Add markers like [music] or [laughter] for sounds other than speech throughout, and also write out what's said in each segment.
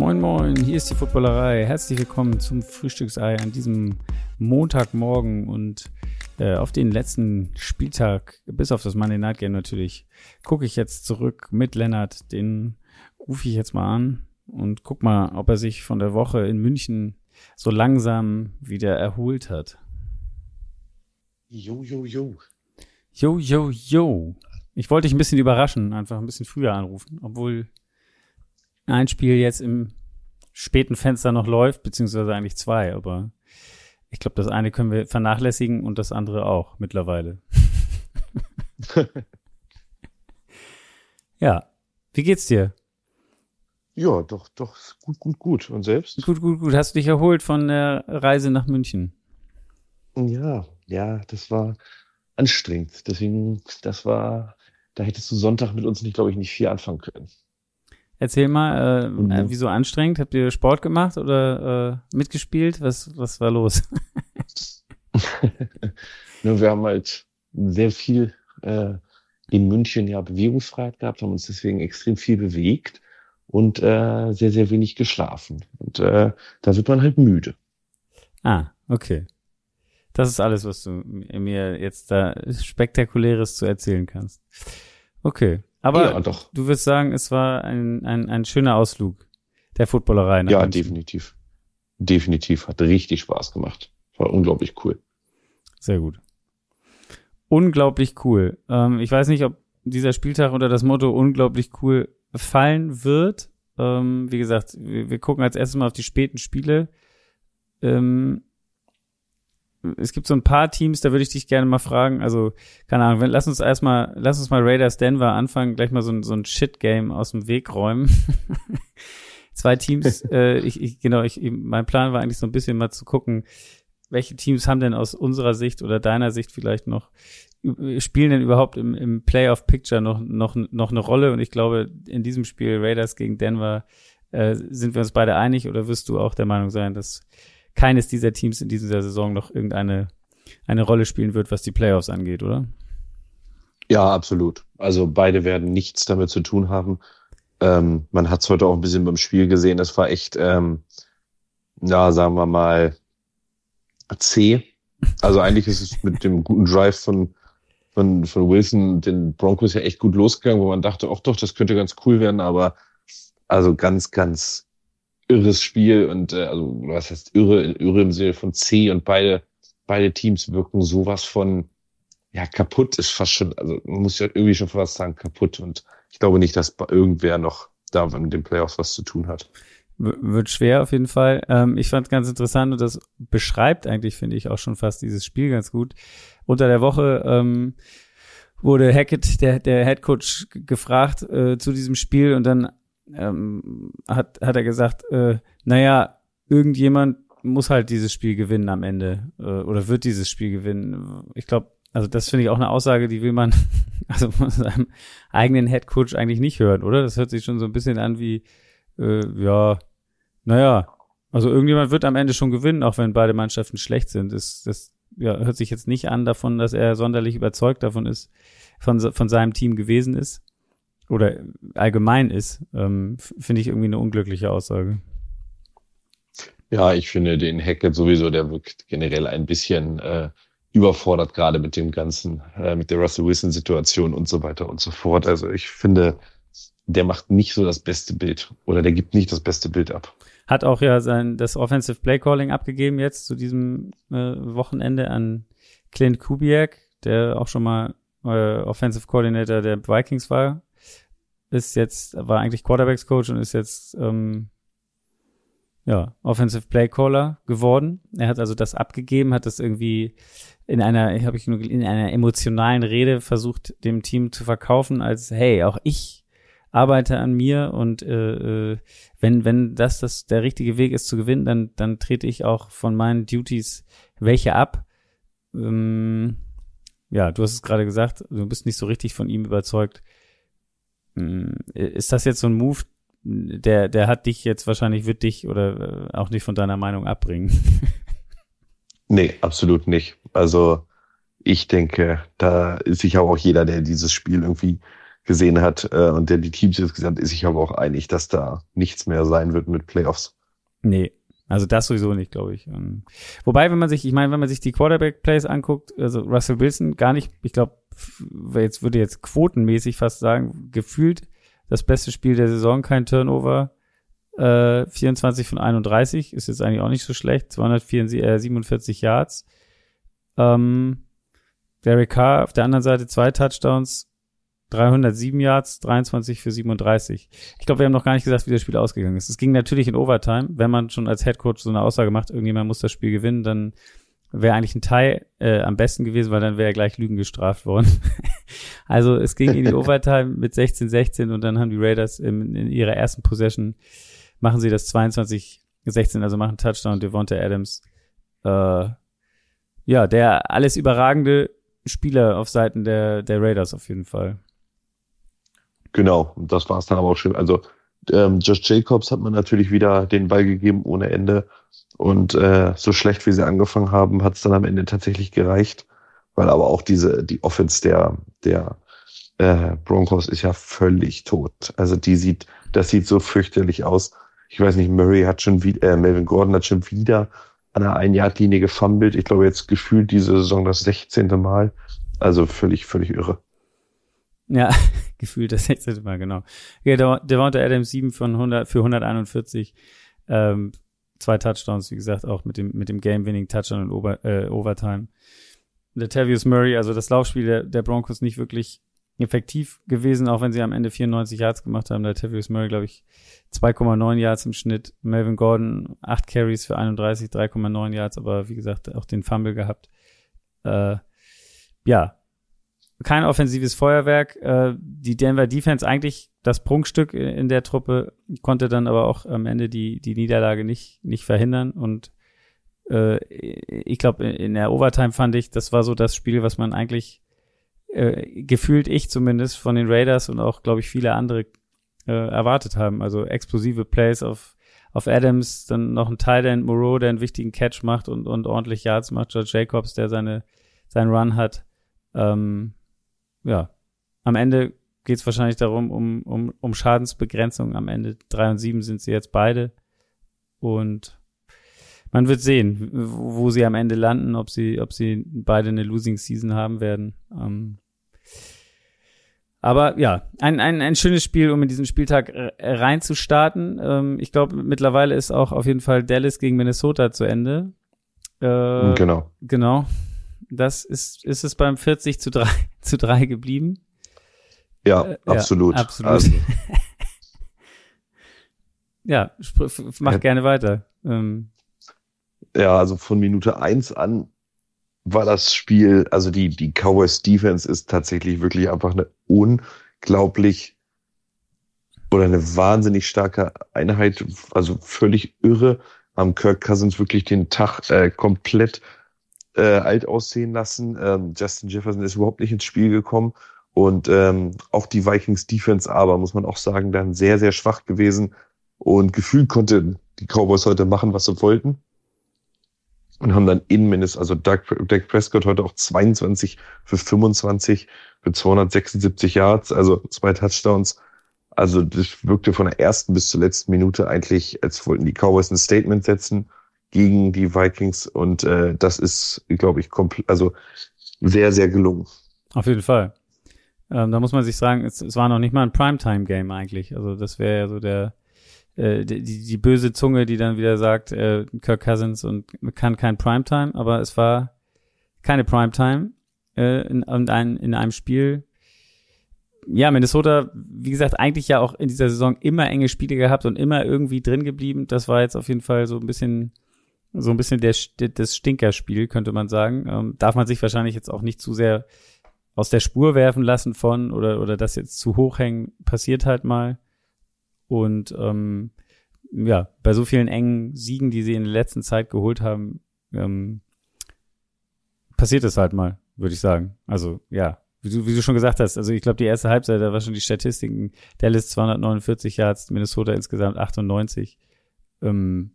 Moin Moin, hier ist die Footballerei. Herzlich willkommen zum Frühstücksei an diesem Montagmorgen und äh, auf den letzten Spieltag, bis auf das Monday Night Game natürlich, gucke ich jetzt zurück mit Lennart. Den rufe ich jetzt mal an und guck mal, ob er sich von der Woche in München so langsam wieder erholt hat. Jo, jo, jo. Jo, jo, jo. Ich wollte dich ein bisschen überraschen, einfach ein bisschen früher anrufen, obwohl ein Spiel jetzt im späten Fenster noch läuft, beziehungsweise eigentlich zwei, aber ich glaube, das eine können wir vernachlässigen und das andere auch mittlerweile. [laughs] ja. Wie geht's dir? Ja, doch, doch, gut, gut, gut. Und selbst? Gut, gut, gut. Hast du dich erholt von der Reise nach München? Ja, ja, das war anstrengend. Deswegen, das war, da hättest du Sonntag mit uns nicht, glaube ich, nicht viel anfangen können. Erzähl mal, äh, mhm. äh, wieso anstrengend? Habt ihr Sport gemacht oder äh, mitgespielt? Was, was war los? [laughs] Nur wir haben halt sehr viel äh, in München ja Bewegungsfreiheit gehabt, haben uns deswegen extrem viel bewegt und äh, sehr, sehr wenig geschlafen. Und äh, da wird man halt müde. Ah, okay. Das ist alles, was du mir jetzt da Spektakuläres zu erzählen kannst. Okay. Aber ja, doch. du wirst sagen, es war ein, ein, ein schöner Ausflug der Footballerei. Ja, München. definitiv. Definitiv. Hat richtig Spaß gemacht. War unglaublich cool. Sehr gut. Unglaublich cool. Ähm, ich weiß nicht, ob dieser Spieltag unter das Motto unglaublich cool fallen wird. Ähm, wie gesagt, wir, wir, gucken als erstes mal auf die späten Spiele. Ähm, es gibt so ein paar Teams, da würde ich dich gerne mal fragen. Also, keine Ahnung, wenn, lass uns erstmal, lass uns mal Raiders Denver anfangen, gleich mal so ein, so ein Shit-Game aus dem Weg räumen. [laughs] Zwei Teams, [laughs] äh, ich, ich, genau, ich, mein Plan war eigentlich so ein bisschen mal zu gucken, welche Teams haben denn aus unserer Sicht oder deiner Sicht vielleicht noch, spielen denn überhaupt im, im Playoff-Picture noch, noch, noch eine Rolle? Und ich glaube, in diesem Spiel Raiders gegen Denver äh, sind wir uns beide einig oder wirst du auch der Meinung sein, dass keines dieser Teams in dieser Saison noch irgendeine eine Rolle spielen wird, was die Playoffs angeht, oder? Ja, absolut. Also beide werden nichts damit zu tun haben. Ähm, man hat es heute auch ein bisschen beim Spiel gesehen. Es war echt, ähm, ja, sagen wir mal, C. Also eigentlich ist es mit dem guten Drive von, von, von Wilson den Broncos ja echt gut losgegangen, wo man dachte, ach doch, das könnte ganz cool werden, aber also ganz, ganz irres Spiel und äh, also was heißt irre, irre im Sinne von C und beide, beide Teams wirken sowas von ja kaputt ist fast schon, also man muss ja irgendwie schon fast sagen kaputt und ich glaube nicht, dass irgendwer noch da mit den Playoffs was zu tun hat. Wird schwer auf jeden Fall. Ähm, ich fand es ganz interessant und das beschreibt eigentlich, finde ich, auch schon fast dieses Spiel ganz gut. Unter der Woche ähm, wurde Hackett, der, der Head Coach, gefragt äh, zu diesem Spiel und dann ähm, hat, hat er gesagt, äh, naja, irgendjemand muss halt dieses Spiel gewinnen am Ende äh, oder wird dieses Spiel gewinnen. Ich glaube, also das finde ich auch eine Aussage, die will man [laughs] also von seinem eigenen Head Coach eigentlich nicht hören, oder? Das hört sich schon so ein bisschen an wie, äh, ja, naja, also irgendjemand wird am Ende schon gewinnen, auch wenn beide Mannschaften schlecht sind. Das, das ja, hört sich jetzt nicht an davon, dass er sonderlich überzeugt davon ist, von, von seinem Team gewesen ist oder allgemein ist, ähm, finde ich irgendwie eine unglückliche Aussage. Ja, ich finde den Hackett sowieso, der wirkt generell ein bisschen äh, überfordert, gerade mit dem Ganzen, äh, mit der Russell Wilson-Situation und so weiter und so fort. Also ich finde, der macht nicht so das beste Bild oder der gibt nicht das beste Bild ab. Hat auch ja sein das Offensive Play Calling abgegeben jetzt zu diesem äh, Wochenende an Clint Kubiak, der auch schon mal äh, Offensive Coordinator der Vikings war. Ist jetzt, war eigentlich Quarterbacks Coach und ist jetzt ähm, ja, Offensive Play Caller geworden. Er hat also das abgegeben, hat das irgendwie in einer, habe ich nur in einer emotionalen Rede versucht, dem Team zu verkaufen, als hey, auch ich arbeite an mir und äh, äh, wenn, wenn das, das der richtige Weg ist zu gewinnen, dann, dann trete ich auch von meinen Duties welche ab. Ähm, ja, du hast es gerade gesagt, du bist nicht so richtig von ihm überzeugt. Ähm, ist das jetzt so ein Move, der, der hat dich jetzt wahrscheinlich, wird dich oder äh, auch nicht von deiner Meinung abbringen? [laughs] Nee, absolut nicht. Also ich denke, da ist sich aber auch jeder, der dieses Spiel irgendwie gesehen hat äh, und der die Teams hat, ist sich aber auch einig, dass da nichts mehr sein wird mit Playoffs. Nee, also das sowieso nicht, glaube ich. Ähm, wobei, wenn man sich, ich meine, wenn man sich die Quarterback-Plays anguckt, also Russell Wilson gar nicht, ich glaube, jetzt würde jetzt quotenmäßig fast sagen, gefühlt das beste Spiel der Saison, kein Turnover. Äh, 24 von 31 ist jetzt eigentlich auch nicht so schlecht. 247 Yards. Ähm, Derek Carr auf der anderen Seite zwei Touchdowns, 307 Yards, 23 für 37. Ich glaube, wir haben noch gar nicht gesagt, wie das Spiel ausgegangen ist. Es ging natürlich in Overtime. Wenn man schon als Head Coach so eine Aussage macht, irgendjemand muss das Spiel gewinnen, dann wäre eigentlich ein Tie äh, am besten gewesen, weil dann wäre er gleich Lügen gestraft worden. [laughs] also es ging in die Overtime mit 16-16 und dann haben die Raiders in, in ihrer ersten Possession machen sie das 22-16, also machen Touchdown Devonta Adams. Äh, ja, der alles überragende Spieler auf Seiten der, der Raiders auf jeden Fall. Genau, und das war es dann aber auch schon. Also ähm, Josh Jacobs hat man natürlich wieder den Ball gegeben ohne Ende. Und äh, so schlecht wie sie angefangen haben, hat es dann am Ende tatsächlich gereicht. Weil aber auch diese, die Offense der, der äh, Broncos ist ja völlig tot. Also die sieht, das sieht so fürchterlich aus. Ich weiß nicht, Murray hat schon wieder, äh, Melvin Gordon hat schon wieder an der Ein-Yard-Linie gefummelt. Ich glaube jetzt gefühlt diese Saison das 16. Mal. Also völlig, völlig irre. Ja, [laughs] gefühlt das 16. Mal, genau. Okay, Devonta Adams 7 von 100, für 141. Ähm, zwei Touchdowns, wie gesagt, auch mit dem, mit dem Game-Winning Touchdown in Over, äh, Overtime. Der Tavius Murray, also das Laufspiel der, der Broncos nicht wirklich effektiv gewesen, auch wenn sie am Ende 94 Yards gemacht haben. Der Tavius Murray, glaube ich, 2,9 Yards im Schnitt. Melvin Gordon 8 Carries für 31, 3,9 Yards, aber wie gesagt, auch den Fumble gehabt. Äh, ja, kein offensives Feuerwerk. Äh, die Denver Defense eigentlich das Prunkstück in der Truppe, konnte dann aber auch am Ende die, die Niederlage nicht, nicht verhindern. Und äh, ich glaube, in der Overtime fand ich, das war so das Spiel, was man eigentlich äh, gefühlt ich zumindest von den Raiders und auch, glaube ich, viele andere äh, erwartet haben. Also explosive Plays auf, auf Adams, dann noch ein Thailand Moreau, der einen wichtigen Catch macht und, und ordentlich Yards macht, George Jacobs, der seine, seinen Run hat. Ähm, ja, am Ende geht es wahrscheinlich darum, um, um, um Schadensbegrenzung. Am Ende drei und sieben sind sie jetzt beide. Und man wird sehen, wo sie am Ende landen, ob sie, ob sie beide eine Losing Season haben werden. Ähm, aber ja, ein, ein, ein schönes Spiel, um in diesen Spieltag reinzustarten. Ähm, ich glaube, mittlerweile ist auch auf jeden Fall Dallas gegen Minnesota zu Ende. Äh, genau. Genau. Das ist, ist es beim 40 zu 3, [laughs] zu 3 geblieben. Ja, äh, absolut. Ja, absolut. Also. [laughs] ja, mach ja. gerne weiter. Ähm, ja, also von Minute eins an war das Spiel, also die, die Cowboys Defense ist tatsächlich wirklich einfach eine unglaublich oder eine wahnsinnig starke Einheit, also völlig irre. Haben Kirk Cousins wirklich den Tag äh, komplett äh, alt aussehen lassen. Ähm, Justin Jefferson ist überhaupt nicht ins Spiel gekommen. Und ähm, auch die Vikings Defense aber, muss man auch sagen, dann sehr, sehr schwach gewesen. Und gefühlt konnte die Cowboys heute machen, was sie wollten und haben dann in Minnesota, also Doug, Doug Prescott heute auch 22 für 25 für 276 Yards, also zwei Touchdowns. Also das wirkte von der ersten bis zur letzten Minute eigentlich, als wollten die Cowboys ein Statement setzen gegen die Vikings und äh, das ist, glaube ich, komplett, also sehr, sehr gelungen. Auf jeden Fall. Ähm, da muss man sich sagen, es, es war noch nicht mal ein Primetime-Game eigentlich. Also das wäre ja so der äh, die, die böse Zunge, die dann wieder sagt, äh, Kirk Cousins und kann kein Primetime, aber es war keine Primetime äh, in, in, in einem Spiel. Ja, Minnesota, wie gesagt, eigentlich ja auch in dieser Saison immer enge Spiele gehabt und immer irgendwie drin geblieben. Das war jetzt auf jeden Fall so ein bisschen so ein bisschen der, das Stinkerspiel, könnte man sagen. Ähm, darf man sich wahrscheinlich jetzt auch nicht zu sehr aus der Spur werfen lassen von oder, oder das jetzt zu hoch hängen, passiert halt mal. Und ähm, ja, bei so vielen engen Siegen, die sie in der letzten Zeit geholt haben, ähm, passiert es halt mal, würde ich sagen. Also ja, wie du, wie du schon gesagt hast, also ich glaube, die erste Halbzeit, da war schon die Statistiken, Dallas 249 Yards, Minnesota insgesamt 98. Ähm,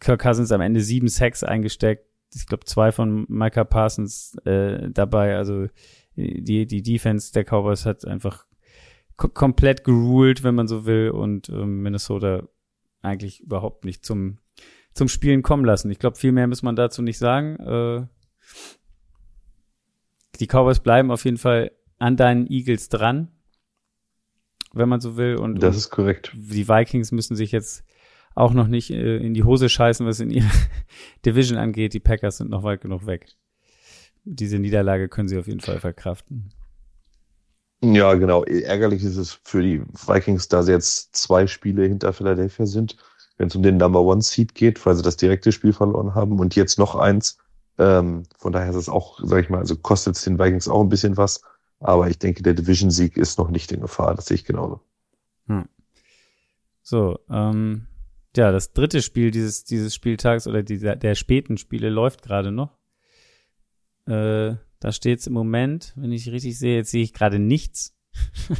Kirk Cousins am Ende sieben Sacks eingesteckt. Ich glaube, zwei von Micah Parsons äh, dabei. Also die, die Defense der Cowboys hat einfach komplett geruled, wenn man so will, und ähm, Minnesota eigentlich überhaupt nicht zum, zum Spielen kommen lassen. Ich glaube, viel mehr muss man dazu nicht sagen. Äh, die Cowboys bleiben auf jeden Fall an deinen Eagles dran, wenn man so will. Und, das ist korrekt. Die Vikings müssen sich jetzt auch noch nicht äh, in die Hose scheißen, was in ihrer [laughs] Division angeht. Die Packers sind noch weit genug weg. Diese Niederlage können sie auf jeden Fall verkraften. Ja, genau. Ärgerlich ist es für die Vikings, da sie jetzt zwei Spiele hinter Philadelphia sind, wenn es um den Number One Seed geht, weil sie das direkte Spiel verloren haben und jetzt noch eins. Ähm, von daher ist es auch, sag ich mal, also kostet es den Vikings auch ein bisschen was. Aber ich denke, der Division-Sieg ist noch nicht in Gefahr. Das sehe ich genauso. Hm. So, ähm, ja, das dritte Spiel dieses, dieses Spieltags oder dieser, der späten Spiele läuft gerade noch. Äh, da steht es im Moment, wenn ich richtig sehe, jetzt sehe ich gerade nichts. [laughs]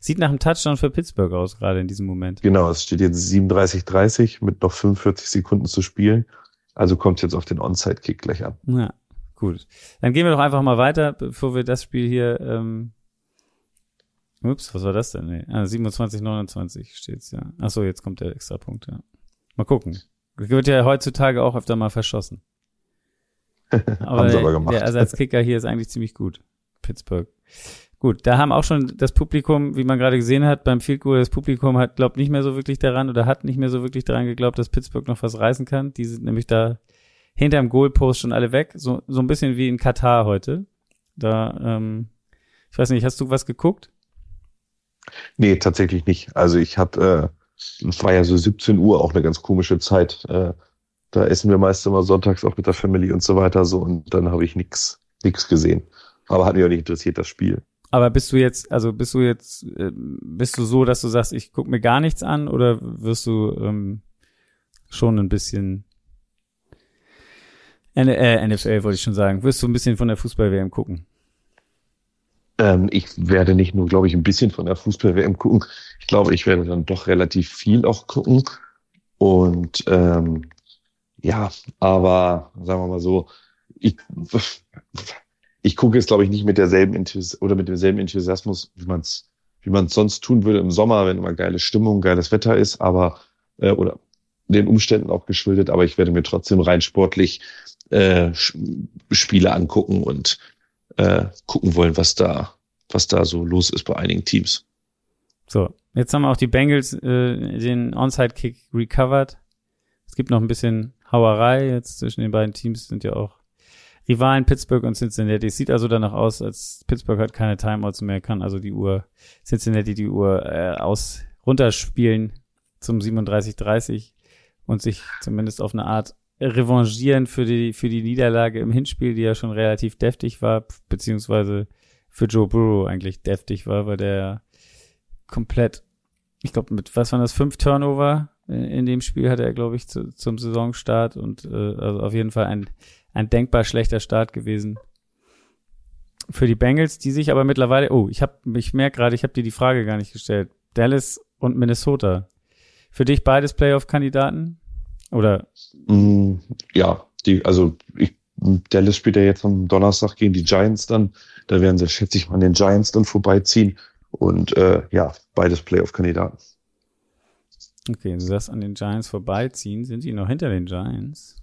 Sieht nach einem Touchdown für Pittsburgh aus, gerade in diesem Moment. Genau, es steht jetzt 37-30 mit noch 45 Sekunden zu spielen. Also kommt jetzt auf den Onside-Kick gleich an. Ja, gut. Dann gehen wir doch einfach mal weiter, bevor wir das Spiel hier. Ähm Ups, was war das denn? Nee. Ah, 27, 29 steht's ja. Ach so, jetzt kommt der extra Punkt, ja. Mal gucken. Wird ja heutzutage auch öfter mal verschossen. [laughs] Aber, aber gemacht. der Ersatzkicker hier ist eigentlich ziemlich gut. Pittsburgh. Gut, da haben auch schon das Publikum, wie man gerade gesehen hat, beim Field Goal, das Publikum hat, glaubt nicht mehr so wirklich daran oder hat nicht mehr so wirklich daran geglaubt, dass Pittsburgh noch was reißen kann. Die sind nämlich da hinterm Goalpost schon alle weg. So, so ein bisschen wie in Katar heute. Da, ähm, ich weiß nicht, hast du was geguckt? Nee, tatsächlich nicht. Also ich habe, äh, es war ja so 17 Uhr auch eine ganz komische Zeit. Äh, da essen wir meist immer sonntags auch mit der Family und so weiter so und dann habe ich nix nix gesehen. Aber hat mich auch nicht interessiert, das Spiel. Aber bist du jetzt, also bist du jetzt, äh, bist du so, dass du sagst, ich guck mir gar nichts an oder wirst du ähm, schon ein bisschen N äh, NFL wollte ich schon sagen, wirst du ein bisschen von der Fußball-WM gucken? Ähm, ich werde nicht nur, glaube ich, ein bisschen von der Fußball-WM gucken. Ich glaube, ich werde dann doch relativ viel auch gucken. Und ähm, ja, aber sagen wir mal so, ich, ich gucke jetzt, glaube ich, nicht mit derselben Enthusi oder mit demselben Enthusiasmus, wie man es wie man es sonst tun würde im Sommer, wenn immer geile Stimmung, geiles Wetter ist, aber äh, oder den Umständen auch geschuldet, aber ich werde mir trotzdem rein sportlich äh, Spiele angucken und äh, gucken wollen, was da, was da so los ist bei einigen Teams. So, jetzt haben auch die Bengals äh, den Onside-Kick recovered. Es gibt noch ein bisschen Hauerei jetzt zwischen den beiden Teams, sind ja auch Rivalen Pittsburgh und Cincinnati. Es sieht also danach aus, als Pittsburgh hat keine Timeouts mehr, kann also die Uhr, Cincinnati die Uhr äh, aus runterspielen zum 37-30 und sich zumindest auf eine Art revanchieren für die, für die Niederlage im Hinspiel, die ja schon relativ deftig war, beziehungsweise für Joe Burrow eigentlich deftig war, weil der komplett, ich glaube, mit, was waren das, fünf Turnover in, in dem Spiel hatte er, glaube ich, zu, zum Saisonstart und äh, also auf jeden Fall ein, ein denkbar schlechter Start gewesen. Für die Bengals, die sich aber mittlerweile, oh, ich habe, ich merke gerade, ich habe dir die Frage gar nicht gestellt. Dallas und Minnesota. Für dich beides Playoff-Kandidaten? Oder? Mm, ja, die, also ich, Dallas spielt ja jetzt am Donnerstag gegen die Giants dann. Da werden sie, schätze ich mal, an den Giants dann vorbeiziehen. Und äh, ja, beides Playoff-Kandidaten. Okay, du sagst an den Giants vorbeiziehen. Sind die noch hinter den Giants?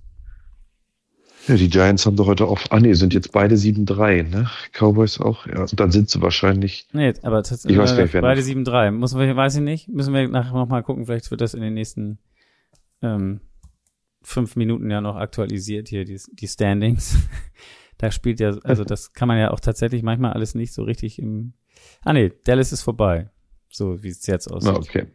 Ja, die Giants haben doch heute auch, ah nee, sind jetzt beide 7-3, ne? Cowboys auch, ja. Und dann sind sie wahrscheinlich. Nee, aber tatsächlich, ich weiß nicht, beide 7-3. Muss wir, weiß ich nicht, müssen wir nachher nochmal gucken, vielleicht wird das in den nächsten ähm, fünf Minuten ja noch aktualisiert hier, die, die Standings. [laughs] da spielt ja, also das kann man ja auch tatsächlich manchmal alles nicht so richtig im. Ah nee, Dallas ist vorbei. So wie es jetzt aussieht. Ah, okay.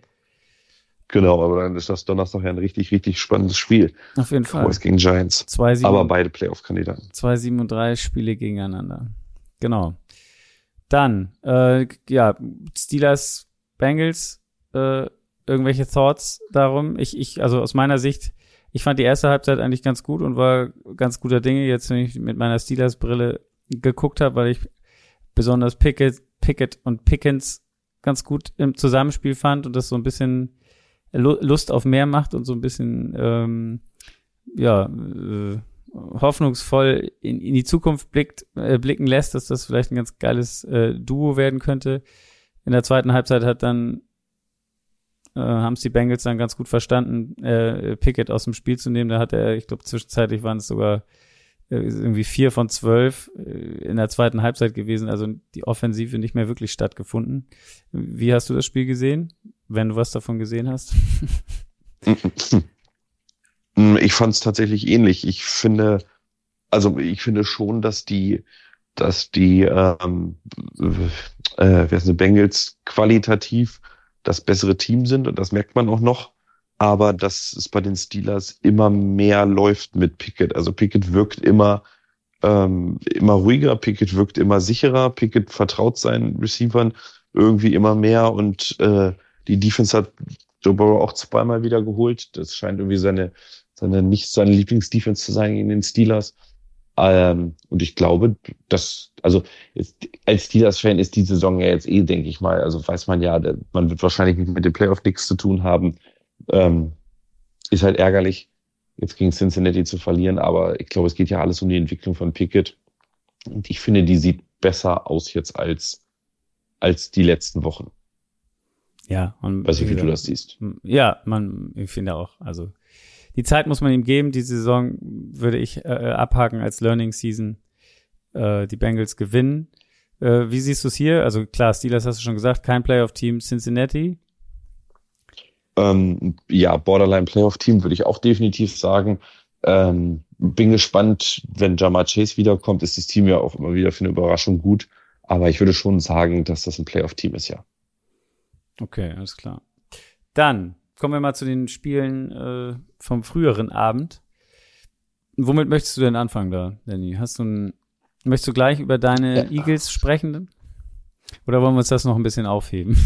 Genau, aber dann ist das Donnerstag ja ein richtig, richtig spannendes Spiel. Auf jeden Fall. Cowboys gegen Giants. Zwei, sieben, aber beide Playoff-Kandidaten. Zwei, sieben und drei Spiele gegeneinander. Genau. Dann, äh, ja, Steelers, Bengals, äh, irgendwelche Thoughts darum? Ich, ich, also aus meiner Sicht, ich fand die erste Halbzeit eigentlich ganz gut und war ganz guter Dinge, jetzt wenn ich mit meiner Steelers-Brille geguckt habe, weil ich besonders Pickett, Pickett und Pickens ganz gut im Zusammenspiel fand und das so ein bisschen Lust auf mehr macht und so ein bisschen ähm, ja äh, hoffnungsvoll in, in die Zukunft blickt, äh, blicken lässt, dass das vielleicht ein ganz geiles äh, Duo werden könnte. In der zweiten Halbzeit hat dann äh, haben es die Bengals dann ganz gut verstanden, äh, Pickett aus dem Spiel zu nehmen. Da hat er, ich glaube, zwischenzeitlich waren es sogar äh, irgendwie vier von zwölf äh, in der zweiten Halbzeit gewesen. Also die Offensive nicht mehr wirklich stattgefunden. Wie hast du das Spiel gesehen, wenn du was davon gesehen hast? [laughs] ich fand es tatsächlich ähnlich. Ich finde, also ich finde schon, dass die, dass die, ähm, äh, wer ist eine Bengals qualitativ das bessere Team sind und das merkt man auch noch. Aber dass es bei den Steelers immer mehr läuft mit Pickett. Also Pickett wirkt immer, ähm, immer ruhiger, Pickett wirkt immer sicherer, Pickett vertraut seinen Receivern irgendwie immer mehr und äh, die Defense hat Joe Burrow auch zweimal wieder geholt. Das scheint irgendwie seine, seine nicht seine Lieblingsdefense zu sein in den Steelers. Ähm, und ich glaube, dass, also jetzt, als Steelers-Fan ist die Saison ja jetzt eh, denke ich mal, also weiß man ja, man wird wahrscheinlich nicht mit dem Playoff nichts zu tun haben. Ähm, ist halt ärgerlich, jetzt gegen Cincinnati zu verlieren, aber ich glaube, es geht ja alles um die Entwicklung von Pickett. Und ich finde, die sieht besser aus jetzt als, als die letzten Wochen. Ja, und weiß nicht, wie du das siehst. Ja, man, ich finde auch, also die Zeit muss man ihm geben. Die Saison würde ich äh, abhaken als Learning Season. Äh, die Bengals gewinnen. Äh, wie siehst du es hier? Also klar, Steelers hast du schon gesagt, kein Playoff-Team. Cincinnati? Ähm, ja, Borderline Playoff-Team würde ich auch definitiv sagen. Ähm, bin gespannt, wenn Jamar Chase wiederkommt, ist das Team ja auch immer wieder für eine Überraschung gut. Aber ich würde schon sagen, dass das ein Playoff-Team ist, ja. Okay, alles klar. Dann kommen wir mal zu den Spielen äh, vom früheren Abend. Womit möchtest du denn anfangen da, Danny? Hast du ein, möchtest du gleich über deine ja. Eagles sprechen? Oder wollen wir uns das noch ein bisschen aufheben?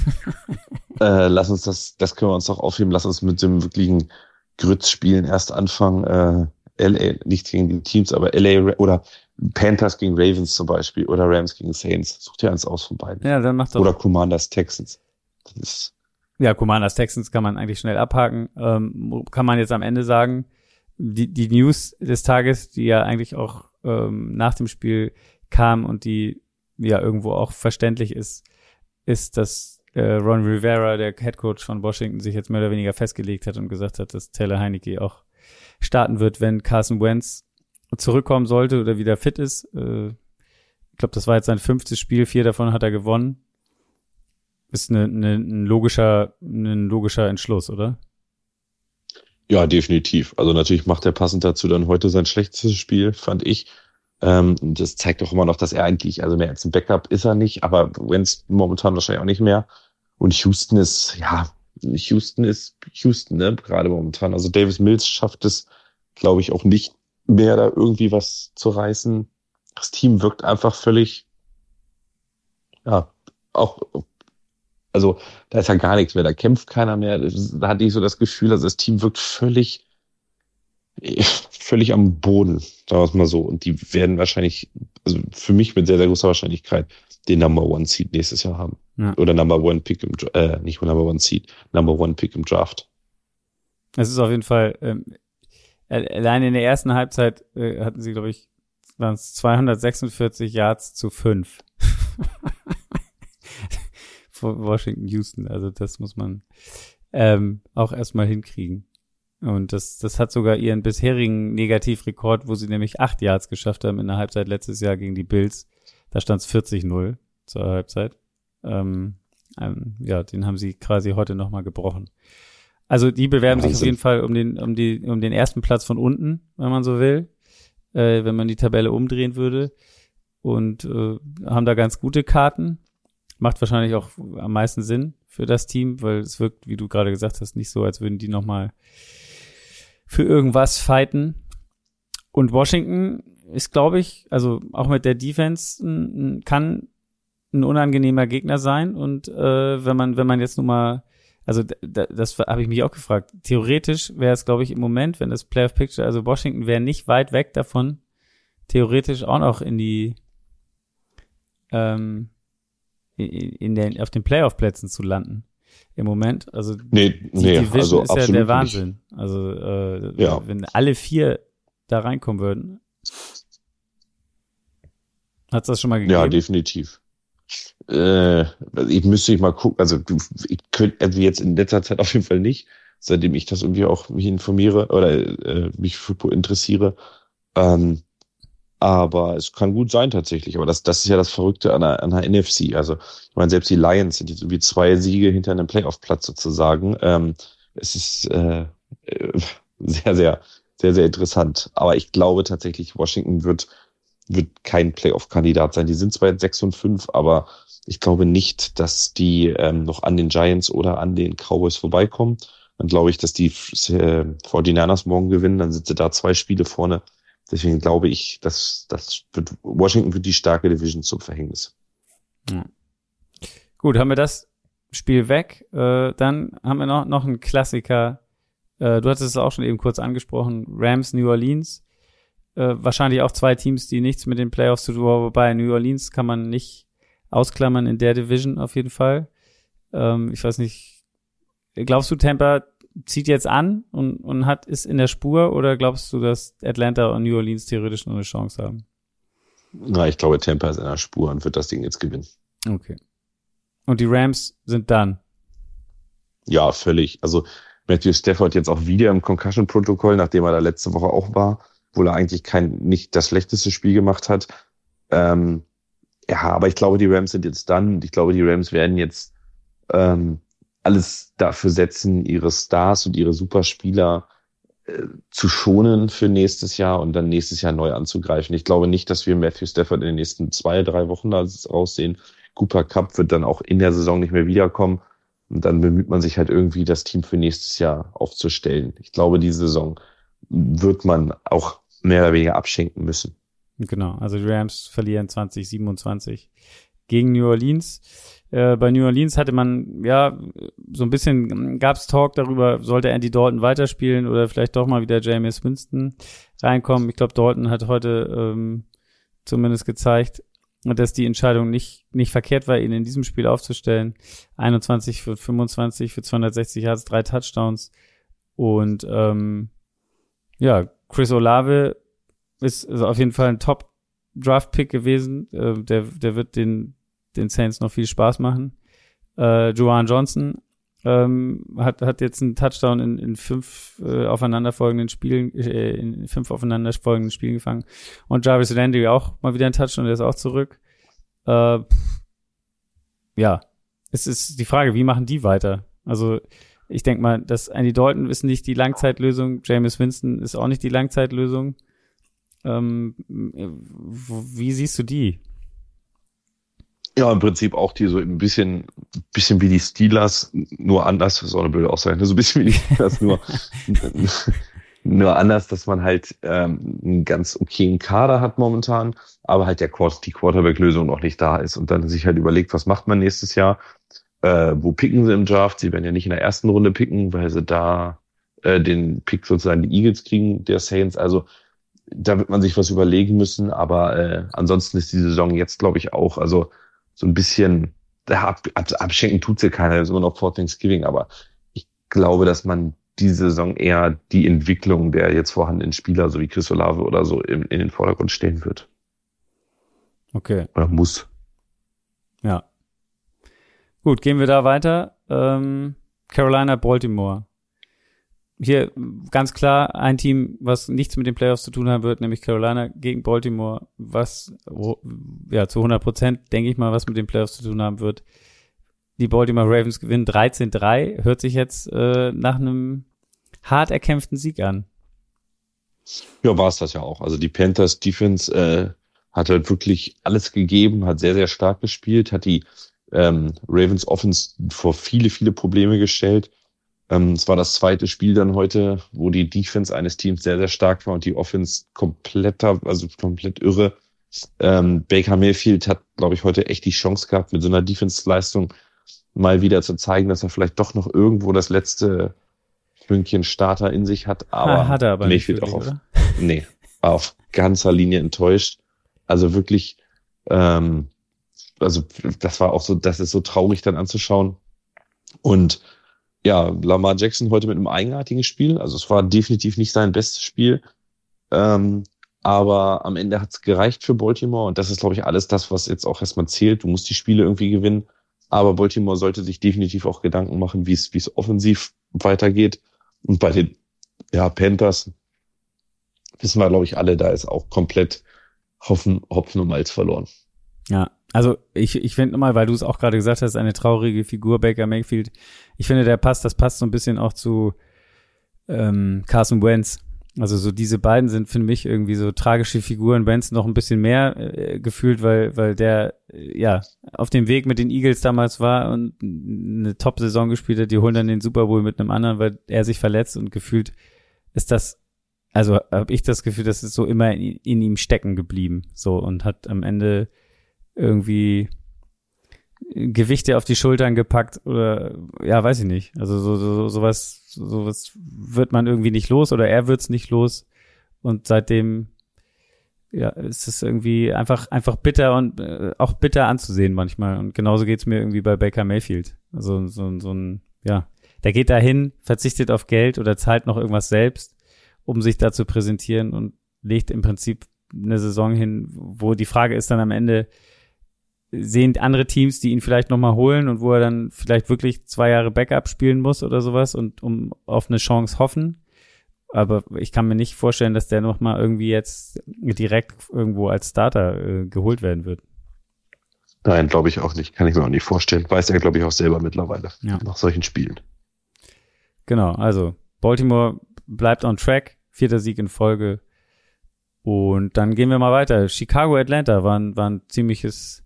[laughs] äh, lass uns das, das können wir uns doch aufheben. Lass uns mit dem wirklichen Grützspielen erst anfangen. Äh, LA, nicht gegen die Teams, aber LA oder Panthers gegen Ravens zum Beispiel oder Rams gegen Saints. Such dir eins aus von beiden. Ja, dann macht doch. Oder Commanders Texans. Das ist ja, Commanders Texans kann man eigentlich schnell abhaken. Ähm, kann man jetzt am Ende sagen, die, die News des Tages, die ja eigentlich auch ähm, nach dem Spiel kam und die ja irgendwo auch verständlich ist, ist, dass äh, Ron Rivera, der Head Coach von Washington, sich jetzt mehr oder weniger festgelegt hat und gesagt hat, dass Taylor Heineke auch starten wird, wenn Carson Wentz zurückkommen sollte oder wieder fit ist. Äh, ich glaube, das war jetzt sein fünftes Spiel, vier davon hat er gewonnen ist eine, eine, ein logischer, ein logischer Entschluss, oder? Ja, definitiv. Also natürlich macht er passend dazu dann heute sein schlechtestes Spiel, fand ich. Ähm, das zeigt doch immer noch, dass er eigentlich, also mehr als ein Backup ist er nicht, aber Wenz momentan wahrscheinlich auch nicht mehr. Und Houston ist, ja, Houston ist Houston, ne, gerade momentan. Also Davis Mills schafft es, glaube ich, auch nicht mehr, da irgendwie was zu reißen. Das Team wirkt einfach völlig, ja, auch also da ist ja gar nichts mehr, da kämpft keiner mehr. Da hatte ich so das Gefühl, dass das Team wirkt völlig, völlig am Boden, sagen wir es mal so. Und die werden wahrscheinlich, also für mich mit sehr, sehr großer Wahrscheinlichkeit den Number One Seed nächstes Jahr haben. Ja. Oder Number One Pick im, äh, nicht Number One Seed, Number One Pick im Draft. Es ist auf jeden Fall, ähm, allein in der ersten Halbzeit äh, hatten sie, glaube ich, waren es 246 Yards zu [laughs] Washington Houston. Also das muss man ähm, auch erstmal hinkriegen. Und das, das hat sogar ihren bisherigen Negativrekord, wo sie nämlich acht Yards geschafft haben in der Halbzeit letztes Jahr gegen die Bills. Da stand es 40-0 zur Halbzeit. Ähm, ähm, ja, den haben sie quasi heute nochmal gebrochen. Also die bewerben Wahnsinn. sich auf jeden Fall um den, um die, um den ersten Platz von unten, wenn man so will, äh, wenn man die Tabelle umdrehen würde. Und äh, haben da ganz gute Karten. Macht wahrscheinlich auch am meisten Sinn für das Team, weil es wirkt, wie du gerade gesagt hast, nicht so, als würden die nochmal für irgendwas fighten. Und Washington ist, glaube ich, also auch mit der Defense kann ein unangenehmer Gegner sein. Und äh, wenn man, wenn man jetzt nun mal, also das habe ich mich auch gefragt. Theoretisch wäre es, glaube ich, im Moment, wenn das Playoff Picture, also Washington wäre nicht weit weg davon, theoretisch auch noch in die ähm, in den, auf den Playoff-Plätzen zu landen. im Moment. Also nee, die nee, Division also ist ja der Wahnsinn. Also äh, Ja. wenn alle vier da reinkommen würden. Hat's das schon mal Nicht. gegeben? Ja, definitiv. Äh, ich müsste ich mal gucken, also du- ich könnte also jetzt in letzter Zeit auf jeden Fall nicht, seitdem ich das irgendwie auch mich informiere oder äh, mich für interessiere. Ähm, aber es kann gut sein tatsächlich. Aber das, das ist ja das Verrückte an der, an der NFC. Also ich meine, selbst die Lions sind jetzt irgendwie zwei Siege hinter einem Playoff-Platz sozusagen. Ähm, es ist äh, äh, [laughs] sehr, sehr, sehr, sehr interessant. Aber ich glaube tatsächlich, Washington wird, wird kein Playoff-Kandidat sein. Die sind zwar jetzt 6 und 5, aber ich glaube nicht, dass die ähm, noch an den Giants oder an den Cowboys vorbeikommen. Dann glaube ich, dass die äh, 49ers morgen gewinnen. Dann sind sie da zwei Spiele vorne. Deswegen glaube ich, dass das wird Washington wird die starke Division zum Verhängnis. Gut, haben wir das Spiel weg. Äh, dann haben wir noch, noch einen Klassiker. Äh, du hattest es auch schon eben kurz angesprochen. Rams, New Orleans. Äh, wahrscheinlich auch zwei Teams, die nichts mit den Playoffs zu tun haben. Wobei New Orleans kann man nicht ausklammern in der Division auf jeden Fall. Ähm, ich weiß nicht. Glaubst du, Tampa zieht jetzt an und, und hat ist in der Spur oder glaubst du, dass Atlanta und New Orleans theoretisch noch eine Chance haben? Na, ich glaube, Tampa ist in der Spur und wird das Ding jetzt gewinnen. Okay. Und die Rams sind dann. Ja, völlig. Also Matthew Stafford jetzt auch wieder im Concussion-Protokoll, nachdem er da letzte Woche auch war, obwohl er eigentlich kein nicht das schlechteste Spiel gemacht hat. Ähm, ja, aber ich glaube, die Rams sind jetzt dann. Ich glaube, die Rams werden jetzt ähm, alles dafür setzen, ihre Stars und ihre Superspieler äh, zu schonen für nächstes Jahr und dann nächstes Jahr neu anzugreifen. Ich glaube nicht, dass wir Matthew Stafford in den nächsten zwei, drei Wochen da raussehen. Cooper Cup wird dann auch in der Saison nicht mehr wiederkommen. Und dann bemüht man sich halt irgendwie, das Team für nächstes Jahr aufzustellen. Ich glaube, die Saison wird man auch mehr oder weniger abschenken müssen. Genau, also die Rams verlieren 2027 gegen New Orleans. Äh, bei New Orleans hatte man, ja, so ein bisschen gab's Talk darüber, sollte Andy Dalton weiterspielen oder vielleicht doch mal wieder Jameis Winston reinkommen. Ich glaube, Dalton hat heute ähm, zumindest gezeigt, dass die Entscheidung nicht, nicht verkehrt war, ihn in diesem Spiel aufzustellen. 21 für 25 für 260 Yards, drei Touchdowns. Und ähm, ja, Chris Olave ist, ist auf jeden Fall ein Top-Draft-Pick gewesen. Äh, der, der wird den, den Saints noch viel Spaß machen. Äh, Joan Johnson ähm, hat, hat jetzt einen Touchdown in, in fünf äh, aufeinanderfolgenden Spielen, äh, in fünf aufeinanderfolgenden Spielen gefangen. Und Jarvis Landry auch mal wieder einen Touchdown, der ist auch zurück. Äh, ja, es ist die Frage, wie machen die weiter? Also ich denke mal, dass Andy Dalton ist nicht die Langzeitlösung, James Winston ist auch nicht die Langzeitlösung. Ähm, wie siehst du die? Ja, im Prinzip auch die so ein bisschen, bisschen wie die Steelers, nur anders, das auch eine blöde Aussage, ne? so ein bisschen wie die Steelers, nur, [laughs] nur anders, dass man halt ähm, einen ganz okayen Kader hat momentan, aber halt der Quart die Quarterback-Lösung noch nicht da ist und dann sich halt überlegt, was macht man nächstes Jahr, äh, wo picken sie im Draft, sie werden ja nicht in der ersten Runde picken, weil sie da äh, den Pick sozusagen die Eagles kriegen, der Saints, also da wird man sich was überlegen müssen, aber äh, ansonsten ist die Saison jetzt, glaube ich, auch, also so ein bisschen, ab, ab, abschenken tut sie keiner, das ist immer noch vor Thanksgiving, aber ich glaube, dass man diese Saison eher die Entwicklung der jetzt vorhandenen Spieler, so wie Chris Olave oder so, in, in den Vordergrund stellen wird. Okay. Oder muss. Ja. Gut, gehen wir da weiter. Ähm, Carolina, Baltimore. Hier ganz klar ein Team, was nichts mit den Playoffs zu tun haben wird, nämlich Carolina gegen Baltimore, was wo, ja zu 100 Prozent denke ich mal, was mit den Playoffs zu tun haben wird. Die Baltimore Ravens gewinnen 13-3, hört sich jetzt äh, nach einem hart erkämpften Sieg an. Ja, war es das ja auch. Also die Panthers Defense äh, hat halt wirklich alles gegeben, hat sehr, sehr stark gespielt, hat die ähm, Ravens Offense vor viele, viele Probleme gestellt. Ähm, es war das zweite Spiel dann heute, wo die Defense eines Teams sehr, sehr stark war und die Offense kompletter, also komplett irre. Ähm, Baker Mayfield hat, glaube ich, heute echt die Chance gehabt, mit so einer Defense-Leistung mal wieder zu zeigen, dass er vielleicht doch noch irgendwo das letzte Fünkchen Starter in sich hat. Aber hat er aber Mayfield nicht auch auf, oder? [laughs] nee, war auf ganzer Linie enttäuscht. Also wirklich, ähm, also das war auch so, das ist so traurig dann anzuschauen. Und ja, Lamar Jackson heute mit einem eigenartigen Spiel. Also es war definitiv nicht sein bestes Spiel. Ähm, aber am Ende hat es gereicht für Baltimore und das ist, glaube ich, alles das, was jetzt auch erstmal zählt. Du musst die Spiele irgendwie gewinnen. Aber Baltimore sollte sich definitiv auch Gedanken machen, wie es, wie es offensiv weitergeht. Und bei den ja, Panthers wissen wir, glaube ich, alle, da ist auch komplett Hopfen, Hopfen und Malz verloren. Ja, also ich, ich finde nochmal, weil du es auch gerade gesagt hast, eine traurige Figur, Baker Mayfield. Ich finde, der passt, das passt so ein bisschen auch zu ähm, Carson Wentz. Also so diese beiden sind für mich irgendwie so tragische Figuren. Wentz noch ein bisschen mehr äh, gefühlt, weil weil der äh, ja auf dem Weg mit den Eagles damals war und eine Top-Saison gespielt hat. Die holen dann den Super Bowl mit einem anderen, weil er sich verletzt und gefühlt ist das also habe ich das Gefühl, das ist so immer in, in, ihm stecken geblieben, so und hat am Ende irgendwie Gewichte auf die Schultern gepackt oder ja, weiß ich nicht. Also so, so sowas sowas wird man irgendwie nicht los oder er wird's nicht los und seitdem ja, ist es irgendwie einfach einfach bitter und äh, auch bitter anzusehen manchmal und genauso geht's mir irgendwie bei Baker Mayfield. Also so so ein ja, der geht dahin, verzichtet auf Geld oder zahlt noch irgendwas selbst um sich da zu präsentieren und legt im Prinzip eine Saison hin, wo die Frage ist dann am Ende, sehen andere Teams, die ihn vielleicht nochmal holen und wo er dann vielleicht wirklich zwei Jahre Backup spielen muss oder sowas und um auf eine Chance hoffen. Aber ich kann mir nicht vorstellen, dass der nochmal irgendwie jetzt direkt irgendwo als Starter äh, geholt werden wird. Nein, glaube ich auch nicht. Kann ich mir auch nicht vorstellen. Weiß er, glaube ich, auch selber mittlerweile. Ja. Nach solchen Spielen. Genau, also Baltimore bleibt on track. Vierter Sieg in Folge. Und dann gehen wir mal weiter. Chicago Atlanta war ein, war ein ziemliches,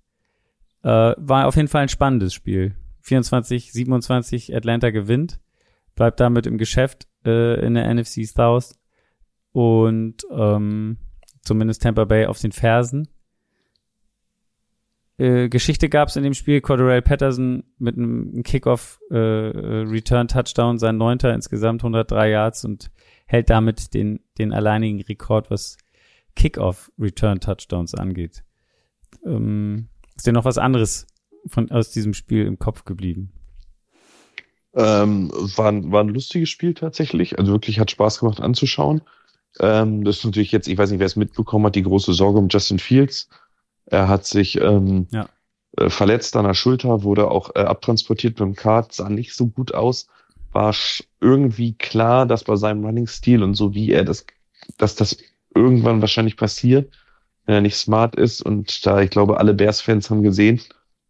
äh, war auf jeden Fall ein spannendes Spiel. 24, 27 Atlanta gewinnt, bleibt damit im Geschäft äh, in der NFC South und ähm, zumindest Tampa Bay auf den Fersen. Äh, Geschichte gab es in dem Spiel. Corderell Patterson mit einem Kickoff äh, Touchdown, sein neunter insgesamt 103 Yards und hält damit den, den alleinigen Rekord, was Kickoff-Return-Touchdowns angeht. Ähm, ist dir noch was anderes von, aus diesem Spiel im Kopf geblieben? Ähm, war, war ein lustiges Spiel tatsächlich. Also wirklich hat Spaß gemacht anzuschauen. Ähm, das ist natürlich jetzt, ich weiß nicht, wer es mitbekommen hat, die große Sorge um Justin Fields. Er hat sich ähm, ja. äh, verletzt an der Schulter, wurde auch äh, abtransportiert mit dem Kart, sah nicht so gut aus war irgendwie klar, dass bei seinem Running-Stil und so wie er das, dass das irgendwann wahrscheinlich passiert, wenn er nicht smart ist. Und da, ich glaube, alle Bears-Fans haben gesehen,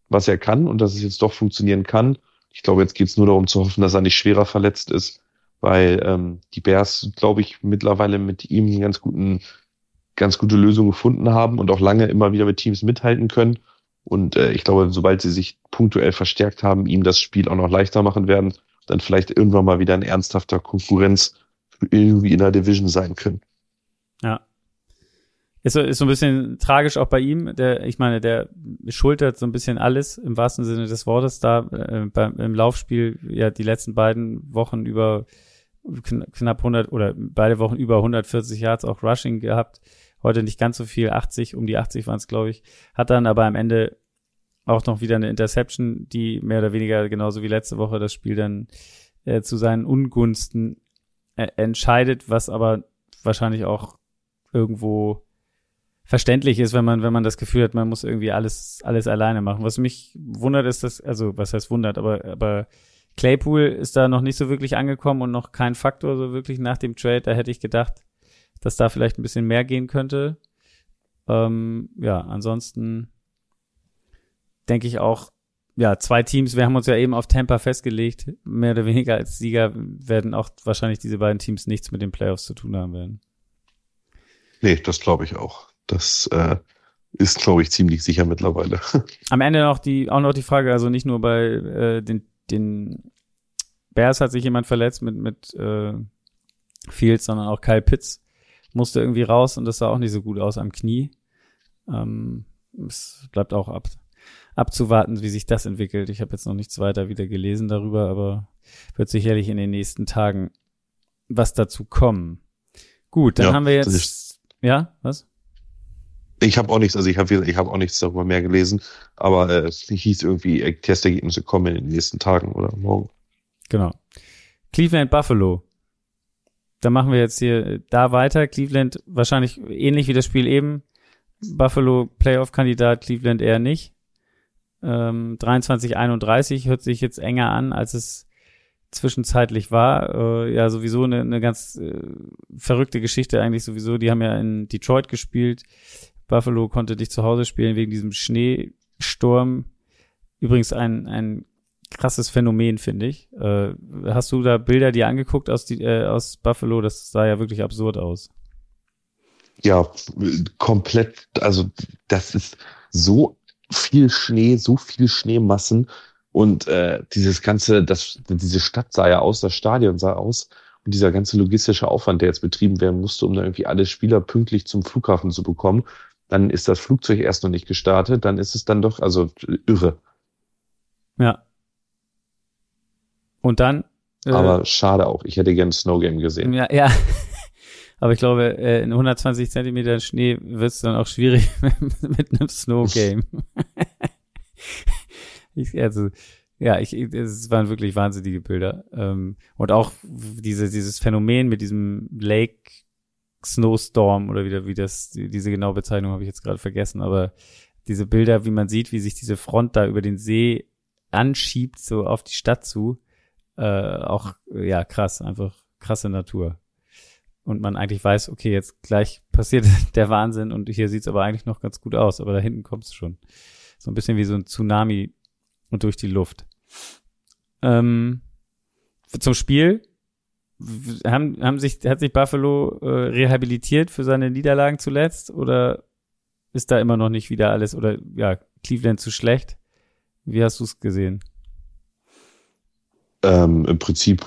was er kann und dass es jetzt doch funktionieren kann. Ich glaube, jetzt geht's nur darum zu hoffen, dass er nicht schwerer verletzt ist, weil ähm, die Bears, glaube ich, mittlerweile mit ihm einen ganz ganz gute Lösung gefunden haben und auch lange immer wieder mit Teams mithalten können. Und äh, ich glaube, sobald sie sich punktuell verstärkt haben, ihm das Spiel auch noch leichter machen werden dann vielleicht irgendwann mal wieder ein ernsthafter Konkurrenz irgendwie in der Division sein können. Ja. Ist so, ist so ein bisschen tragisch auch bei ihm. Der, ich meine, der schultert so ein bisschen alles im wahrsten Sinne des Wortes da äh, beim, im Laufspiel ja die letzten beiden Wochen über knapp 100 oder beide Wochen über 140 Yards auch Rushing gehabt. Heute nicht ganz so viel, 80, um die 80 waren es, glaube ich. Hat dann aber am Ende auch noch wieder eine Interception, die mehr oder weniger genauso wie letzte Woche das Spiel dann äh, zu seinen Ungunsten äh, entscheidet, was aber wahrscheinlich auch irgendwo verständlich ist, wenn man, wenn man das Gefühl hat, man muss irgendwie alles, alles alleine machen. Was mich wundert ist, dass, also, was heißt wundert, aber, aber Claypool ist da noch nicht so wirklich angekommen und noch kein Faktor so wirklich nach dem Trade. Da hätte ich gedacht, dass da vielleicht ein bisschen mehr gehen könnte. Ähm, ja, ansonsten denke ich auch, ja, zwei Teams, wir haben uns ja eben auf Tampa festgelegt, mehr oder weniger als Sieger werden auch wahrscheinlich diese beiden Teams nichts mit den Playoffs zu tun haben werden. Nee, das glaube ich auch. Das äh, ist, glaube ich, ziemlich sicher mittlerweile. [laughs] Am Ende noch die, auch noch die Frage, also nicht nur bei äh, den, den Bears hat sich jemand verletzt mit, mit äh, Fields, sondern auch Kyle Pitts musste irgendwie raus und das sah auch nicht so gut aus am Knie. Ähm, es bleibt auch ab, abzuwarten, wie sich das entwickelt. Ich habe jetzt noch nichts weiter wieder gelesen darüber, aber wird sicherlich in den nächsten Tagen was dazu kommen. Gut, dann ja, haben wir jetzt. Ja, was? Ich habe auch nichts, also ich habe ich hab auch nichts darüber mehr gelesen, aber äh, es hieß irgendwie, äh, Testergebnisse kommen in den nächsten Tagen oder morgen. Genau. Cleveland Buffalo. Da machen wir jetzt hier äh, da weiter. Cleveland wahrscheinlich ähnlich wie das Spiel eben. Buffalo Playoff-Kandidat, Cleveland eher nicht. Ähm, 23-31 hört sich jetzt enger an, als es zwischenzeitlich war. Äh, ja, sowieso eine, eine ganz äh, verrückte Geschichte eigentlich sowieso. Die haben ja in Detroit gespielt. Buffalo konnte dich zu Hause spielen wegen diesem Schneesturm. Übrigens ein, ein krasses Phänomen, finde ich. Äh, hast du da Bilder dir angeguckt aus, die, äh, aus Buffalo? Das sah ja wirklich absurd aus. Ja, komplett. Also das ist so viel Schnee, so viel Schneemassen und äh, dieses ganze, das, diese Stadt sah ja aus, das Stadion sah aus und dieser ganze logistische Aufwand, der jetzt betrieben werden musste, um da irgendwie alle Spieler pünktlich zum Flughafen zu bekommen, dann ist das Flugzeug erst noch nicht gestartet, dann ist es dann doch, also irre. Ja. Und dann. Äh, Aber schade auch, ich hätte gerne Snow Game gesehen. Ja, ja. [laughs] Aber ich glaube, äh, in 120 Zentimeter Schnee wird es dann auch schwierig [laughs] mit einem Snow Game. [laughs] ich, also, ja, ich, es waren wirklich wahnsinnige Bilder. Ähm, und auch diese, dieses Phänomen mit diesem Lake Snowstorm oder wieder, wie das, diese genaue Bezeichnung habe ich jetzt gerade vergessen, aber diese Bilder, wie man sieht, wie sich diese Front da über den See anschiebt, so auf die Stadt zu, äh, auch, ja, krass, einfach krasse Natur. Und man eigentlich weiß, okay, jetzt gleich passiert [laughs] der Wahnsinn und hier sieht's aber eigentlich noch ganz gut aus, aber da hinten kommt's schon. So ein bisschen wie so ein Tsunami und durch die Luft. Ähm, zum Spiel haben, haben sich, hat sich Buffalo äh, rehabilitiert für seine Niederlagen zuletzt oder ist da immer noch nicht wieder alles oder ja, Cleveland zu schlecht? Wie hast du es gesehen? Ähm, Im Prinzip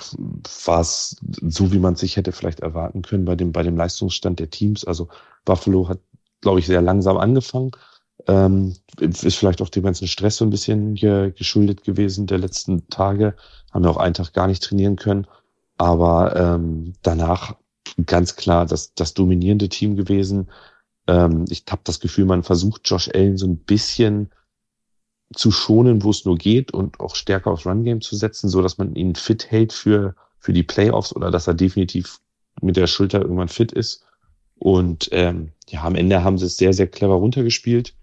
war es so, wie man sich hätte vielleicht erwarten können bei dem, bei dem Leistungsstand der Teams. Also Buffalo hat, glaube ich, sehr langsam angefangen, ähm, ist vielleicht auch dem ganzen Stress so ein bisschen geschuldet gewesen der letzten Tage. Haben ja auch einen Tag gar nicht trainieren können. Aber ähm, danach ganz klar das, das dominierende Team gewesen. Ähm, ich habe das Gefühl, man versucht Josh Allen so ein bisschen zu schonen, wo es nur geht und auch stärker aufs Run-Game zu setzen, so dass man ihn fit hält für, für die Playoffs oder dass er definitiv mit der Schulter irgendwann fit ist. Und ähm, ja, am Ende haben sie es sehr, sehr clever runtergespielt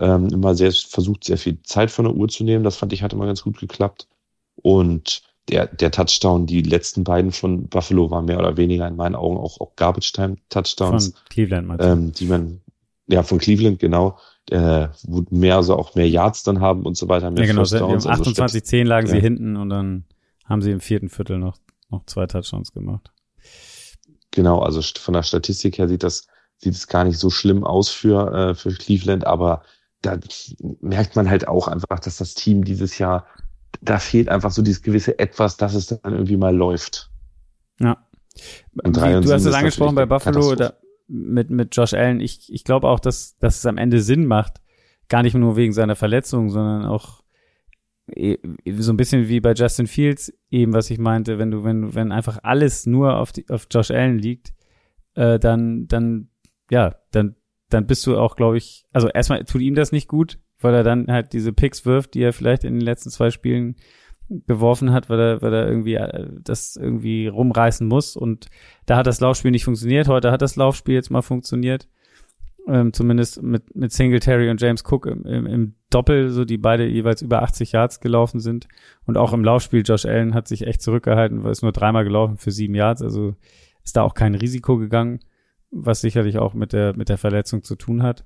ähm, immer sehr versucht, sehr viel Zeit von der Uhr zu nehmen. Das fand ich, hat immer ganz gut geklappt. Und der, der Touchdown, die letzten beiden von Buffalo waren mehr oder weniger in meinen Augen auch, auch Garbage-Time-Touchdowns. Von Cleveland, meinst du? Ähm, die man, ja, von Cleveland, genau, äh, wo mehr, also auch mehr Yards dann haben und so weiter. Mehr ja, genau, Downs, 28, 10 lagen ja. sie hinten und dann haben sie im vierten Viertel noch, noch zwei Touchdowns gemacht. Genau, also von der Statistik her sieht das, sieht es gar nicht so schlimm aus für, äh, für Cleveland, aber da merkt man halt auch einfach, dass das Team dieses Jahr, da fehlt einfach so dieses gewisse Etwas, dass es dann irgendwie mal läuft. Ja. Du hast es angesprochen bei Buffalo da, mit, mit Josh Allen. Ich, ich glaube auch, dass, dass es am Ende Sinn macht. Gar nicht nur wegen seiner Verletzung, sondern auch e, so ein bisschen wie bei Justin Fields eben, was ich meinte, wenn du, wenn, wenn einfach alles nur auf, die, auf Josh Allen liegt, äh, dann, dann, ja, dann dann bist du auch, glaube ich, also erstmal tut ihm das nicht gut, weil er dann halt diese Picks wirft, die er vielleicht in den letzten zwei Spielen geworfen hat, weil er, weil er irgendwie äh, das irgendwie rumreißen muss. Und da hat das Laufspiel nicht funktioniert. Heute hat das Laufspiel jetzt mal funktioniert. Ähm, zumindest mit, mit Singletary und James Cook im, im, im Doppel, so die beide jeweils über 80 Yards gelaufen sind. Und auch im Laufspiel, Josh Allen hat sich echt zurückgehalten, weil es nur dreimal gelaufen für sieben Yards. Also ist da auch kein Risiko gegangen was sicherlich auch mit der, mit der Verletzung zu tun hat.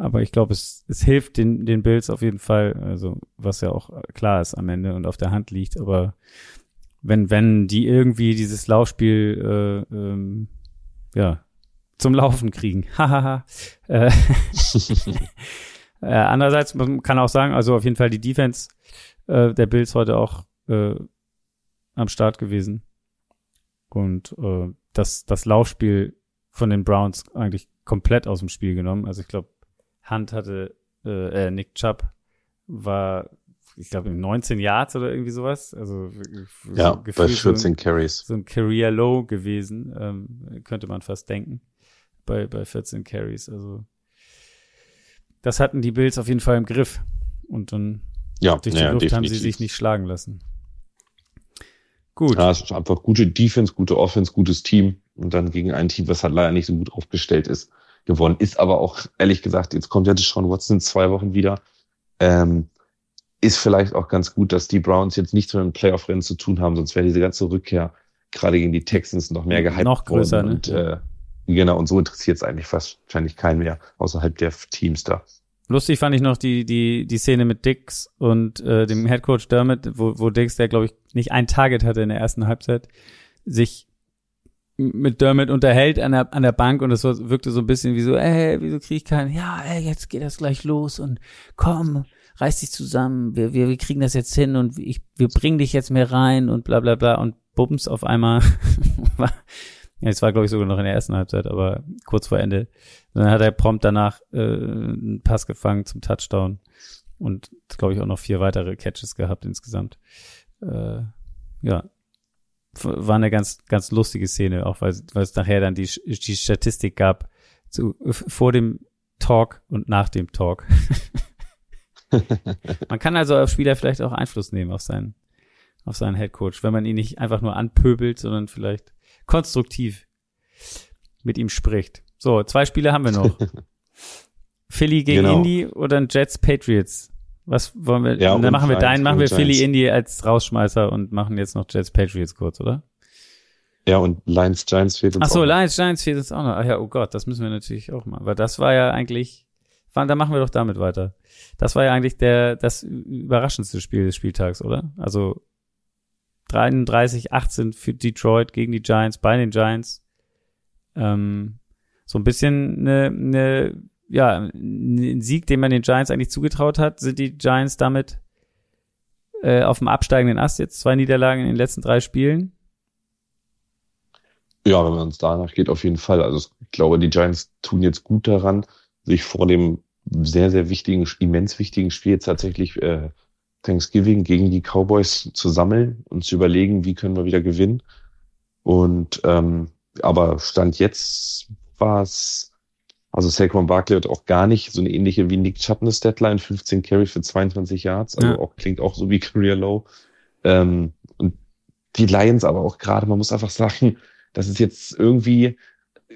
Aber ich glaube, es, es hilft den, den Bills auf jeden Fall, also was ja auch klar ist am Ende und auf der Hand liegt. Aber wenn, wenn die irgendwie dieses Laufspiel äh, ähm, ja, zum Laufen kriegen. [laughs] Hahaha. äh, [laughs] äh, andererseits, man kann auch sagen, also auf jeden Fall die Defense äh, der Bills heute auch äh, am Start gewesen. Und äh, das, das Laufspiel von den Browns eigentlich komplett aus dem Spiel genommen. Also ich glaube, Hunt hatte, äh, äh, Nick Chubb war, ich glaube, 19 Yards oder irgendwie sowas. Also ja, so bei 14 so ein, Carries. So ein Career Low gewesen, ähm, könnte man fast denken. Bei, bei 14 Carries. Also das hatten die Bills auf jeden Fall im Griff. Und dann ja, durch die ja, Luft definitiv. haben sie sich nicht schlagen lassen. Gut. Ja, es ist einfach gute Defense, gute Offense, gutes Team und dann gegen ein Team, was halt leider nicht so gut aufgestellt ist, gewonnen. Ist aber auch, ehrlich gesagt, jetzt kommt ja Deshaun Watson in zwei Wochen wieder. Ähm, ist vielleicht auch ganz gut, dass die Browns jetzt nichts mit dem Playoff-Rennen zu tun haben, sonst wäre diese ganze Rückkehr gerade gegen die Texans noch mehr gehypt Noch größer, worden. ne? Und äh, genau, und so interessiert es eigentlich fast wahrscheinlich keinen mehr, außerhalb der Teams da. Lustig fand ich noch die, die, die Szene mit Dix und äh, dem Headcoach Dermott, wo, wo Dix, der glaube ich nicht ein Target hatte in der ersten Halbzeit, sich mit Dermott unterhält an der, an der Bank und es wirkte so ein bisschen wie so, ey, wieso krieg ich keinen? Ja, ey, jetzt geht das gleich los und komm, reiß dich zusammen, wir, wir, wir kriegen das jetzt hin und ich, wir bringen dich jetzt mehr rein und bla bla bla und bums auf einmal [laughs] war, ja, es war glaube ich sogar noch in der ersten Halbzeit, aber kurz vor Ende. Dann hat er prompt danach äh, einen Pass gefangen zum Touchdown und glaube ich auch noch vier weitere Catches gehabt insgesamt. Äh, ja, war eine ganz ganz lustige Szene, auch weil, weil es nachher dann die die Statistik gab zu, vor dem Talk und nach dem Talk. [laughs] man kann also auf Spieler vielleicht auch Einfluss nehmen auf seinen auf seinen Headcoach, wenn man ihn nicht einfach nur anpöbelt, sondern vielleicht konstruktiv mit ihm spricht. So, zwei Spiele haben wir noch. [laughs] Philly gegen Genau. Indy oder ein Jets Patriots. Was wollen wir? Ja, dann machen wir deinen, machen wir Philly. Indy als Rausschmeißer und machen jetzt noch Jets Patriots kurz, oder? Ja, und Lions Giants fehlt uns Ach so, auch. Lions Giants fehlt jetzt auch noch. Ach ja, oh Gott, das müssen wir natürlich auch mal, weil das war ja eigentlich, dann machen wir doch damit weiter. Das war ja eigentlich der das überraschendste Spiel des Spieltags, oder? Also 33, 18 für Detroit gegen die Giants, bei den Giants. Ähm, so ein bisschen eine, eine, ja, ein Sieg, den man den Giants eigentlich zugetraut hat, sind die Giants damit äh, auf dem absteigenden Ast jetzt. Zwei Niederlagen in den letzten drei Spielen. Ja, wenn man uns danach geht, auf jeden Fall. Also ich glaube, die Giants tun jetzt gut daran, sich vor dem sehr, sehr wichtigen, immens wichtigen Spiel jetzt tatsächlich äh, Thanksgiving gegen die Cowboys zu sammeln und zu überlegen, wie können wir wieder gewinnen. Und ähm, aber Stand jetzt war es, also Saquon Barkley hat auch gar nicht so eine ähnliche wie Nick Chutness Deadline, 15 Carry für 22 Yards, also Ja. auch klingt auch so wie [laughs] Career Low. Ähm, und die Lions aber auch gerade, man muss einfach sagen, das ist jetzt irgendwie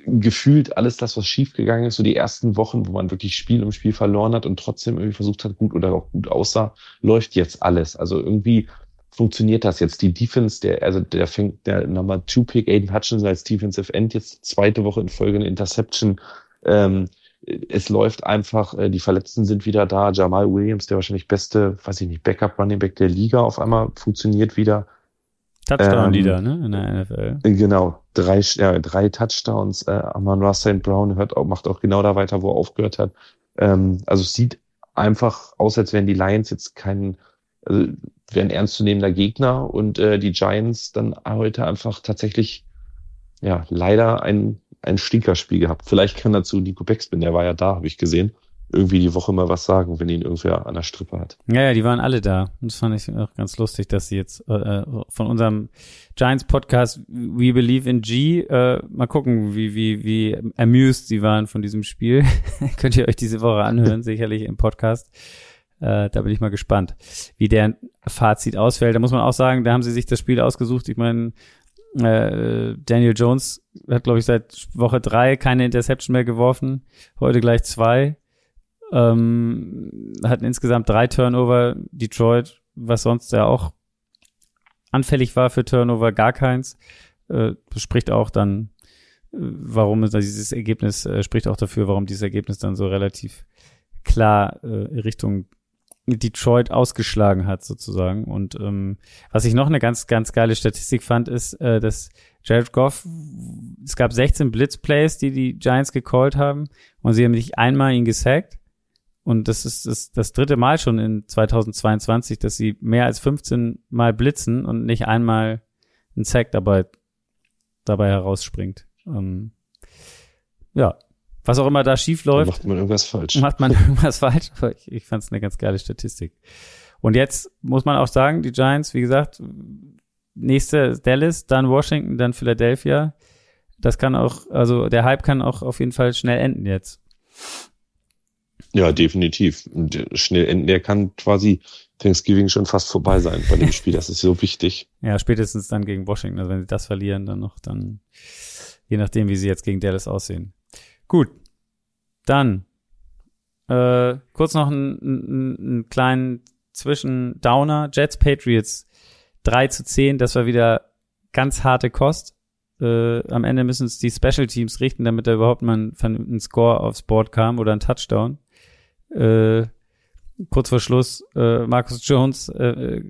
gefühlt alles das, was schiefgegangen ist, so die ersten Wochen, wo man wirklich Spiel um Spiel verloren hat und trotzdem irgendwie versucht hat, gut oder auch gut aussah, läuft jetzt alles. Also irgendwie funktioniert das jetzt. Die Defense, der, also der fängt der Number Two Pick Aiden Hutchinson als Defensive End jetzt zweite Woche in Folge eine Interception. Ähm, es läuft einfach, äh, die Verletzten sind wieder da. Jamal Williams, der wahrscheinlich beste, weiß ich nicht, Backup Running Back der Liga, auf einmal funktioniert wieder. Touchdown-Leader, Ähm, ne, in der NFL. Genau, drei, ja, drei Touchdowns. Äh, Amon Ross St. Brown hört auch, macht auch genau da weiter, wo er aufgehört hat. Ähm, also es sieht einfach aus, als wären die Lions jetzt kein, also wären ernstzunehmender Gegner und äh, die Giants dann heute einfach tatsächlich, ja, leider ein, ein Stinkerspiel gehabt. Vielleicht kann dazu Nico Beckspin, der war ja da, habe ich gesehen, irgendwie die Woche mal was sagen, wenn ihn irgendwer an der Strippe hat. Ja, ja, die waren alle da. Und das fand ich auch ganz lustig, dass sie jetzt äh, von unserem Giants Podcast We Believe in G äh, mal gucken, wie wie wie amused sie waren von diesem Spiel. [laughs] Könnt ihr euch diese Woche anhören, [laughs] sicherlich im Podcast. Äh, da bin ich mal gespannt, wie der Fazit ausfällt. Da muss man auch sagen, da haben sie sich das Spiel ausgesucht. Ich meine, äh, Daniel Jones hat, glaube ich, seit Woche drei keine Interception mehr geworfen. Heute gleich zwei. Ähm, hatten insgesamt drei Turnover. Detroit, was sonst ja auch anfällig war für Turnover, gar keins. Äh, spricht auch dann, äh, warum es dieses Ergebnis, äh, spricht auch dafür, warum dieses Ergebnis dann so relativ klar äh, Richtung Detroit ausgeschlagen hat, sozusagen. Und ähm, was ich noch eine ganz, ganz geile Statistik fand, ist, äh, dass Jared Goff, es gab 16 Blitzplays, die die Giants gecallt haben, und sie haben nicht einmal ihn gesackt. Und das ist das, das dritte Mal schon in 2022, dass sie mehr als 15 Mal blitzen und nicht einmal ein Sack dabei, dabei herausspringt. Ähm, ja, was auch immer da schief läuft, macht man irgendwas falsch. macht man [laughs] irgendwas falsch, ich, ich fand es eine ganz geile Statistik. Und jetzt muss man auch sagen, die Giants, wie gesagt, nächste ist Dallas, dann Washington, dann Philadelphia. Das kann auch, also der Hype kann auch auf jeden Fall schnell enden jetzt. Ja, definitiv. Schnell enden, der kann quasi Thanksgiving schon fast vorbei sein bei dem Spiel. Das ist so wichtig. [laughs] Ja, spätestens dann gegen Washington. Also wenn sie das verlieren, dann noch, dann je nachdem, wie sie jetzt gegen Dallas aussehen. Gut, dann äh, kurz noch einen, einen, einen kleinen Zwischendowner. Jets Patriots 3 zu 10. Das war wieder ganz harte Kost. Äh, am Ende müssen es die Special Teams richten, damit da überhaupt mal ein, ein Score aufs Board kam oder ein Touchdown. Äh, kurz vor Schluss äh, Marcus Jones äh,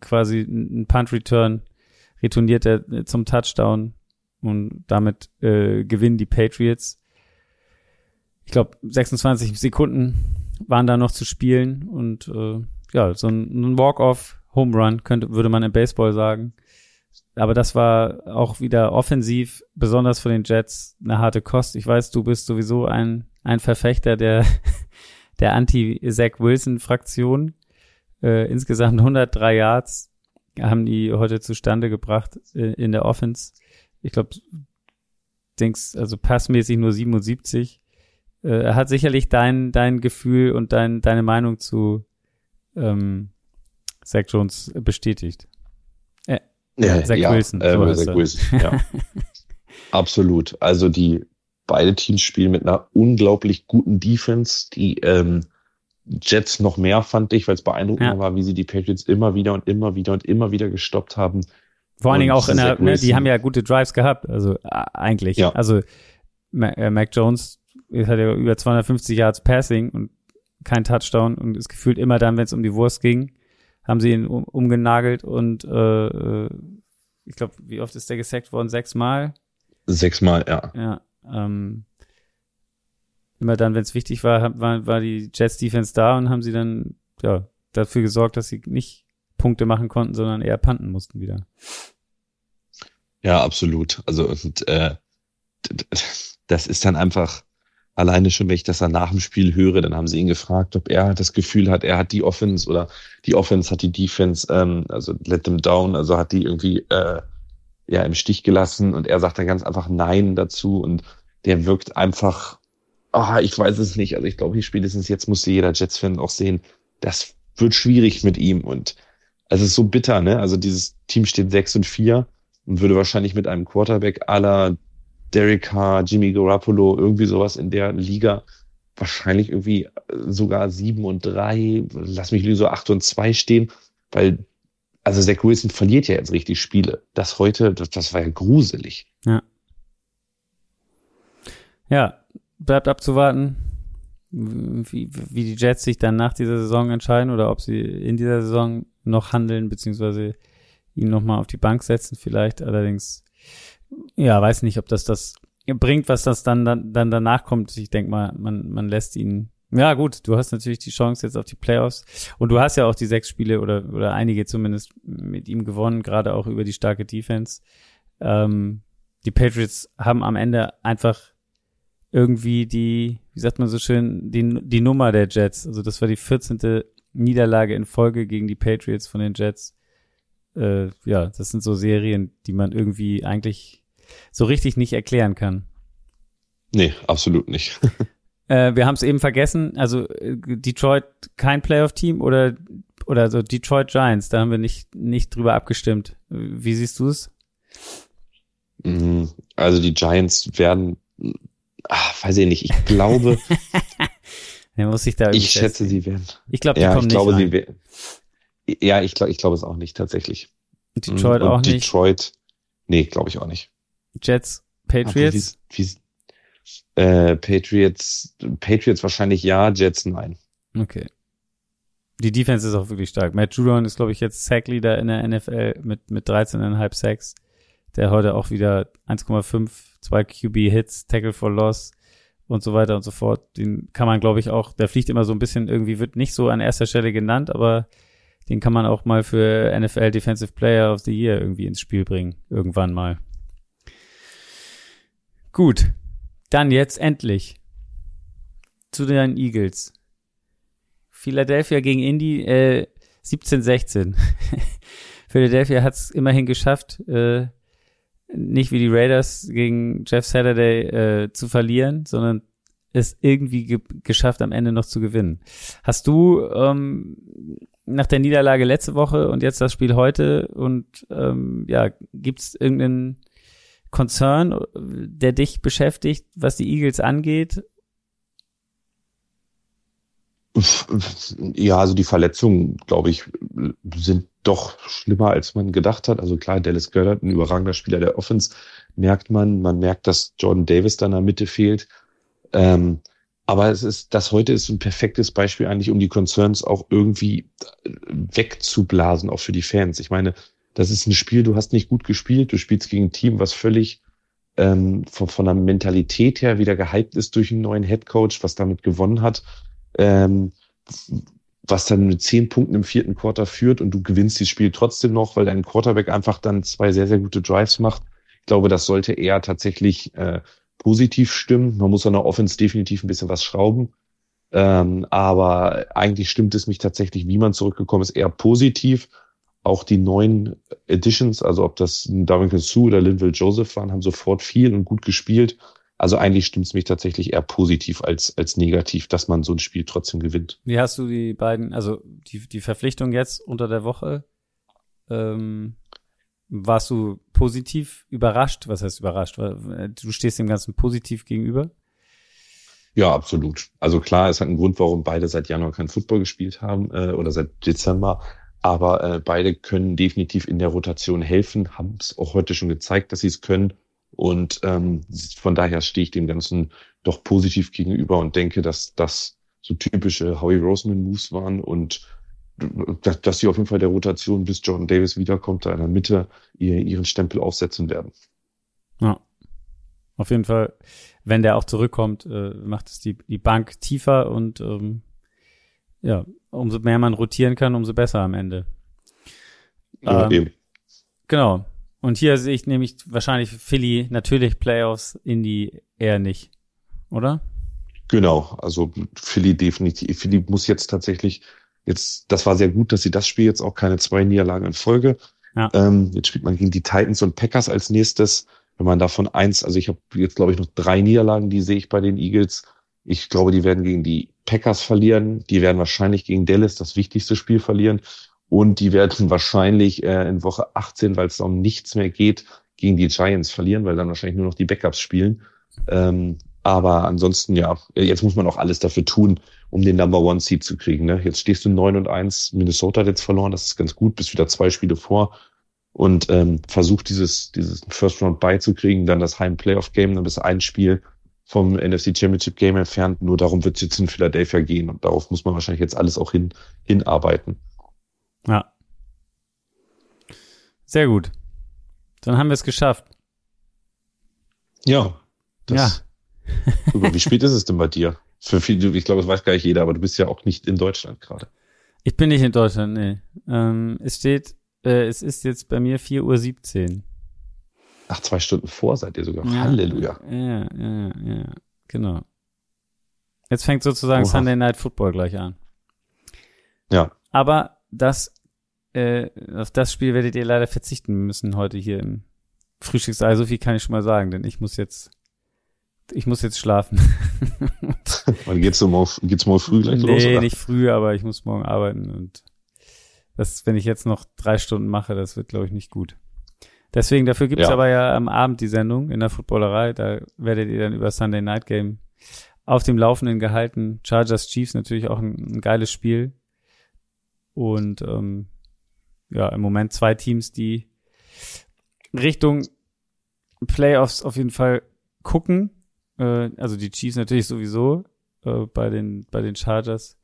quasi ein Punt Return retourniert er zum Touchdown und damit äh, gewinnen die Patriots. Ich glaube 26 Sekunden waren da noch zu spielen und äh, ja so ein, ein Walk-off Home Run könnte würde man im Baseball sagen. Aber das war auch wieder offensiv, besonders von den Jets, eine harte Kost. Ich weiß, du bist sowieso ein, ein Verfechter der [laughs] der Anti-Zach Wilson-Fraktion. Äh, insgesamt 103 Yards haben die heute zustande gebracht äh, in der Offense. Ich glaube, denkst also passmäßig nur 77. Äh, er hat sicherlich dein dein Gefühl und dein deine Meinung zu ähm, Zach Jones bestätigt. Äh, ja, Zach ja, Wilson. Äh, so Zach Wilson, ja. [laughs] Absolut. Also die Beide Teams spielen mit einer unglaublich guten Defense. Die ähm, Jets noch mehr fand ich, weil es beeindruckend ja. war, wie sie die Patriots immer wieder und immer wieder und immer wieder gestoppt haben. Vor allen Dingen auch in der, ne, die haben ja gute Drives gehabt, also äh, eigentlich. Ja. Also äh, Mac Jones hat ja über 250 Yards Passing und kein Touchdown und ist gefühlt immer dann, wenn es um die Wurst ging, haben sie ihn um, umgenagelt und äh, äh ich glaube, wie oft ist der gesackt worden? Sechsmal? Sechsmal, ja. Ja. Ähm, immer dann, wenn es wichtig war, war, war die Jets Defense da und haben sie dann ja dafür gesorgt, dass sie nicht Punkte machen konnten, sondern eher panten mussten wieder. Ja, absolut. Also und, äh, das ist dann einfach alleine schon, wenn ich das dann nach dem Spiel höre, dann haben sie ihn gefragt, ob er das Gefühl hat, er hat die Offense oder die Offense hat die Defense, ähm, also let them down, also hat die irgendwie äh, ja im Stich gelassen und er sagt dann ganz einfach Nein dazu und der wirkt einfach, ah, ich weiß es nicht. Also ich glaube, hier spätestens jetzt musste jeder Jets-Fan auch sehen, das wird schwierig mit ihm und es ist so bitter, ne? Also dieses Team steht 6 und 4 und würde wahrscheinlich mit einem Quarterback aller Derek Carr, Jimmy Garoppolo, irgendwie sowas in der Liga wahrscheinlich irgendwie sogar 7 und 3, lass mich so 8 und 2 stehen, weil also Zach Wilson verliert ja jetzt richtig Spiele. Das heute, das, das war ja gruselig. Ja. Ja, bleibt abzuwarten, wie, wie die Jets sich dann nach dieser Saison entscheiden oder ob sie in dieser Saison noch handeln, beziehungsweise ihn nochmal auf die Bank setzen vielleicht. Allerdings, ja, weiß nicht, ob das das bringt, was das dann, dann, dann danach kommt. Ich denke mal, man, man lässt ihn ja, gut, du hast natürlich die Chance jetzt auf die Playoffs und du hast ja auch die sechs Spiele oder, oder einige zumindest mit ihm gewonnen, gerade auch über die starke Defense. Ähm, die Patriots haben am Ende einfach irgendwie die, wie sagt man so schön, die, die Nummer der Jets. Also das war die 14. Niederlage in Folge gegen die Patriots von den Jets. Äh, ja, das sind so Serien, die man irgendwie eigentlich so richtig nicht erklären kann. Nee, absolut nicht. [laughs] Äh, wir haben es eben vergessen, also äh, Detroit kein Playoff-Team oder oder so Detroit Giants, da haben wir nicht nicht drüber abgestimmt. Wie siehst du es? Mm, also die Giants werden, ach, weiß ich nicht, ich glaube. [laughs] Der muss sich da ich schätze, sie werden. Ich glaube, die ja, kommen ich glaube, nicht. Sie werden, ja, ich glaube, ich glaube es auch nicht tatsächlich. Detroit Und auch nicht. Detroit, nee, glaube ich auch nicht. Jets, Patriots. Wie, wie, äh, Patriots, Patriots wahrscheinlich ja, Jets nein. Okay. Die Defense ist auch wirklich stark. Matt Judon ist, glaube ich, jetzt Sackleader in der NFL mit, mit 13,5 Sacks. Der heute auch wieder 1,5, 2 QB Hits, Tackle for Loss und so weiter und so fort. Den kann man, glaube ich, auch, der fliegt immer so ein bisschen, irgendwie wird nicht so an erster Stelle genannt, aber den kann man auch mal für NFL Defensive Player of the Year irgendwie ins Spiel bringen. Irgendwann mal. Gut. Dann jetzt endlich zu den Eagles. Philadelphia gegen Indy äh, 17-16. [laughs] Philadelphia hat es immerhin geschafft, äh, nicht wie die Raiders gegen Jeff Saturday äh, zu verlieren, sondern es irgendwie ge geschafft, am Ende noch zu gewinnen. Hast du ähm, nach der Niederlage letzte Woche und jetzt das Spiel heute und ähm, ja, gibt es irgendeinen Konzern, der dich beschäftigt, was die Eagles angeht? Ja, also die Verletzungen, glaube ich, sind doch schlimmer, als man gedacht hat. Also klar, Dallas Goddard, ein überragender Spieler der Offense, merkt man. Man merkt, dass Jordan Davis da in der Mitte fehlt. Ähm, aber es ist, das heute ist ein perfektes Beispiel eigentlich, um die Concerns auch irgendwie wegzublasen, auch für die Fans. Ich meine, das ist ein Spiel, du hast nicht gut gespielt, du spielst gegen ein Team, was völlig ähm, von, von der Mentalität her wieder gehypt ist durch einen neuen Headcoach, was damit gewonnen hat, ähm, was dann mit zehn Punkten im vierten Quarter führt und du gewinnst das Spiel trotzdem noch, weil dein Quarterback einfach dann zwei sehr, sehr gute Drives macht. Ich glaube, das sollte eher tatsächlich äh, positiv stimmen. Man muss an der Offense definitiv ein bisschen was schrauben. Ähm, aber eigentlich stimmt es mich tatsächlich, wie man zurückgekommen ist, eher positiv. Auch die neuen Editions, also ob das Darwin Sue oder Linville Joseph waren, haben sofort viel und gut gespielt. Also eigentlich stimmt es mich tatsächlich eher positiv als, als negativ, dass man so ein Spiel trotzdem gewinnt. Wie hast du die beiden, also die, die Verpflichtung jetzt unter der Woche ähm, warst du positiv überrascht? Was heißt überrascht? Du stehst dem Ganzen positiv gegenüber? Ja, absolut. Also klar, es hat einen Grund, warum beide seit Januar kein Football gespielt haben äh, oder seit Dezember. Aber äh, beide können definitiv in der Rotation helfen, haben es auch heute schon gezeigt, dass sie es können. Und ähm, von daher stehe ich dem Ganzen doch positiv gegenüber und denke, dass das so typische Howie Roseman Moves waren und dass, dass sie auf jeden Fall der Rotation, bis Jordan Davis wiederkommt, da in der Mitte ihr, ihren Stempel aufsetzen werden. Ja. Auf jeden Fall, wenn der auch zurückkommt, äh, macht es die, die Bank tiefer und ähm, ja, umso mehr man rotieren kann, umso besser am Ende. Ja, ähm, eben. Genau. Und hier sehe ich nämlich wahrscheinlich Philly natürlich Playoffs, Indy eher nicht, oder? Genau, also Philly definitiv. Philly muss jetzt tatsächlich Jetzt, das war sehr gut, dass sie das Spiel jetzt auch keine zwei Niederlagen in Folge. Ja. Ähm, jetzt spielt man gegen die Titans und Packers als nächstes. Wenn man davon eins, also ich habe jetzt glaube ich noch drei Niederlagen, die sehe ich bei den Eagles. Ich glaube, die werden gegen die Packers verlieren. Die werden wahrscheinlich gegen Dallas das wichtigste Spiel verlieren. Und die werden [laughs] wahrscheinlich äh, in Woche 18, weil es um nichts mehr geht, gegen die Giants verlieren, weil dann wahrscheinlich nur noch die Backups spielen. Ähm, aber ansonsten, ja, jetzt muss man auch alles dafür tun, um den Number One Seed zu kriegen. Ne? Jetzt stehst du 9 und 1, Minnesota hat jetzt verloren, das ist ganz gut, bist wieder zwei Spiele vor und ähm, versucht dieses, dieses First Round beizukriegen, dann das Heim Playoff Game, dann bist du ein Spiel vom NFC Championship Game entfernt. Nur darum wird es jetzt in Philadelphia gehen und darauf muss man wahrscheinlich jetzt alles auch hin, hinarbeiten. Ja. Sehr gut. Dann haben wir es geschafft. Ja. Das, ja. [laughs] Wie spät ist es denn bei dir? Für viele, ich glaube, das weiß gar nicht jeder, aber du bist ja auch nicht in Deutschland gerade. Ich bin nicht in Deutschland, nee. Ähm, es steht, äh, es ist jetzt bei mir 4.17 Uhr. Ach, zwei Stunden vor seid ihr sogar. Ja, Halleluja. Ja, ja, ja, genau. Jetzt fängt sozusagen Oha. Sunday Night Football gleich an. Ja. Aber das, äh, auf das Spiel werdet ihr leider verzichten müssen heute hier im Frühstücksei. So viel kann ich schon mal sagen, denn ich muss jetzt ich muss jetzt schlafen. [laughs] Wann geht's so morgen, geht's morgen früh gleich nee, los? Nee, nicht früh, aber ich muss morgen arbeiten und das, wenn ich jetzt noch drei Stunden mache, das wird, glaube ich, nicht gut. Deswegen, dafür gibt's ja. aber ja am Abend die Sendung in der Footballerei. Da werdet ihr dann über Sunday Night Game auf dem Laufenden gehalten. Chargers Chiefs natürlich auch ein, ein geiles Spiel. Und ähm, ja, im Moment zwei Teams, die Richtung Playoffs auf jeden Fall gucken. Äh, also die Chiefs natürlich sowieso äh, bei den bei den Chargers.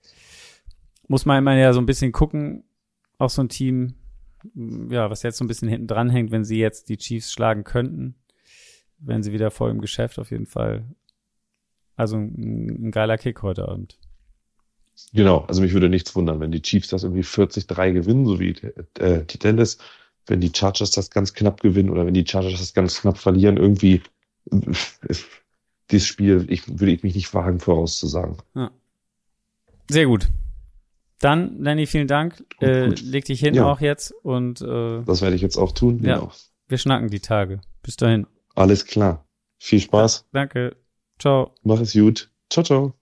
Muss man immer ja so ein bisschen gucken, auch so ein Team, ja, was jetzt so ein bisschen hinten dran hängt, wenn sie jetzt die Chiefs schlagen könnten, wenn sie wieder voll im Geschäft auf jeden Fall. Also ein, ein geiler Kick heute Abend. Genau, also mich würde nichts wundern, wenn die Chiefs das irgendwie 40-3 gewinnen, so wie äh, die Dallas, wenn die Chargers das ganz knapp gewinnen oder wenn die Chargers das ganz knapp verlieren, irgendwie dieses Spiel, ich würde ich mich nicht wagen vorauszusagen. Ja. Sehr gut. Dann, Lenny, vielen Dank. Gut, äh, leg dich hin ja. auch jetzt und äh, das werde ich jetzt auch tun. Ja. Genau. Wir schnacken die Tage. Bis dahin. Alles klar. Viel Spaß. Danke. Ciao. Mach es gut. Ciao, ciao.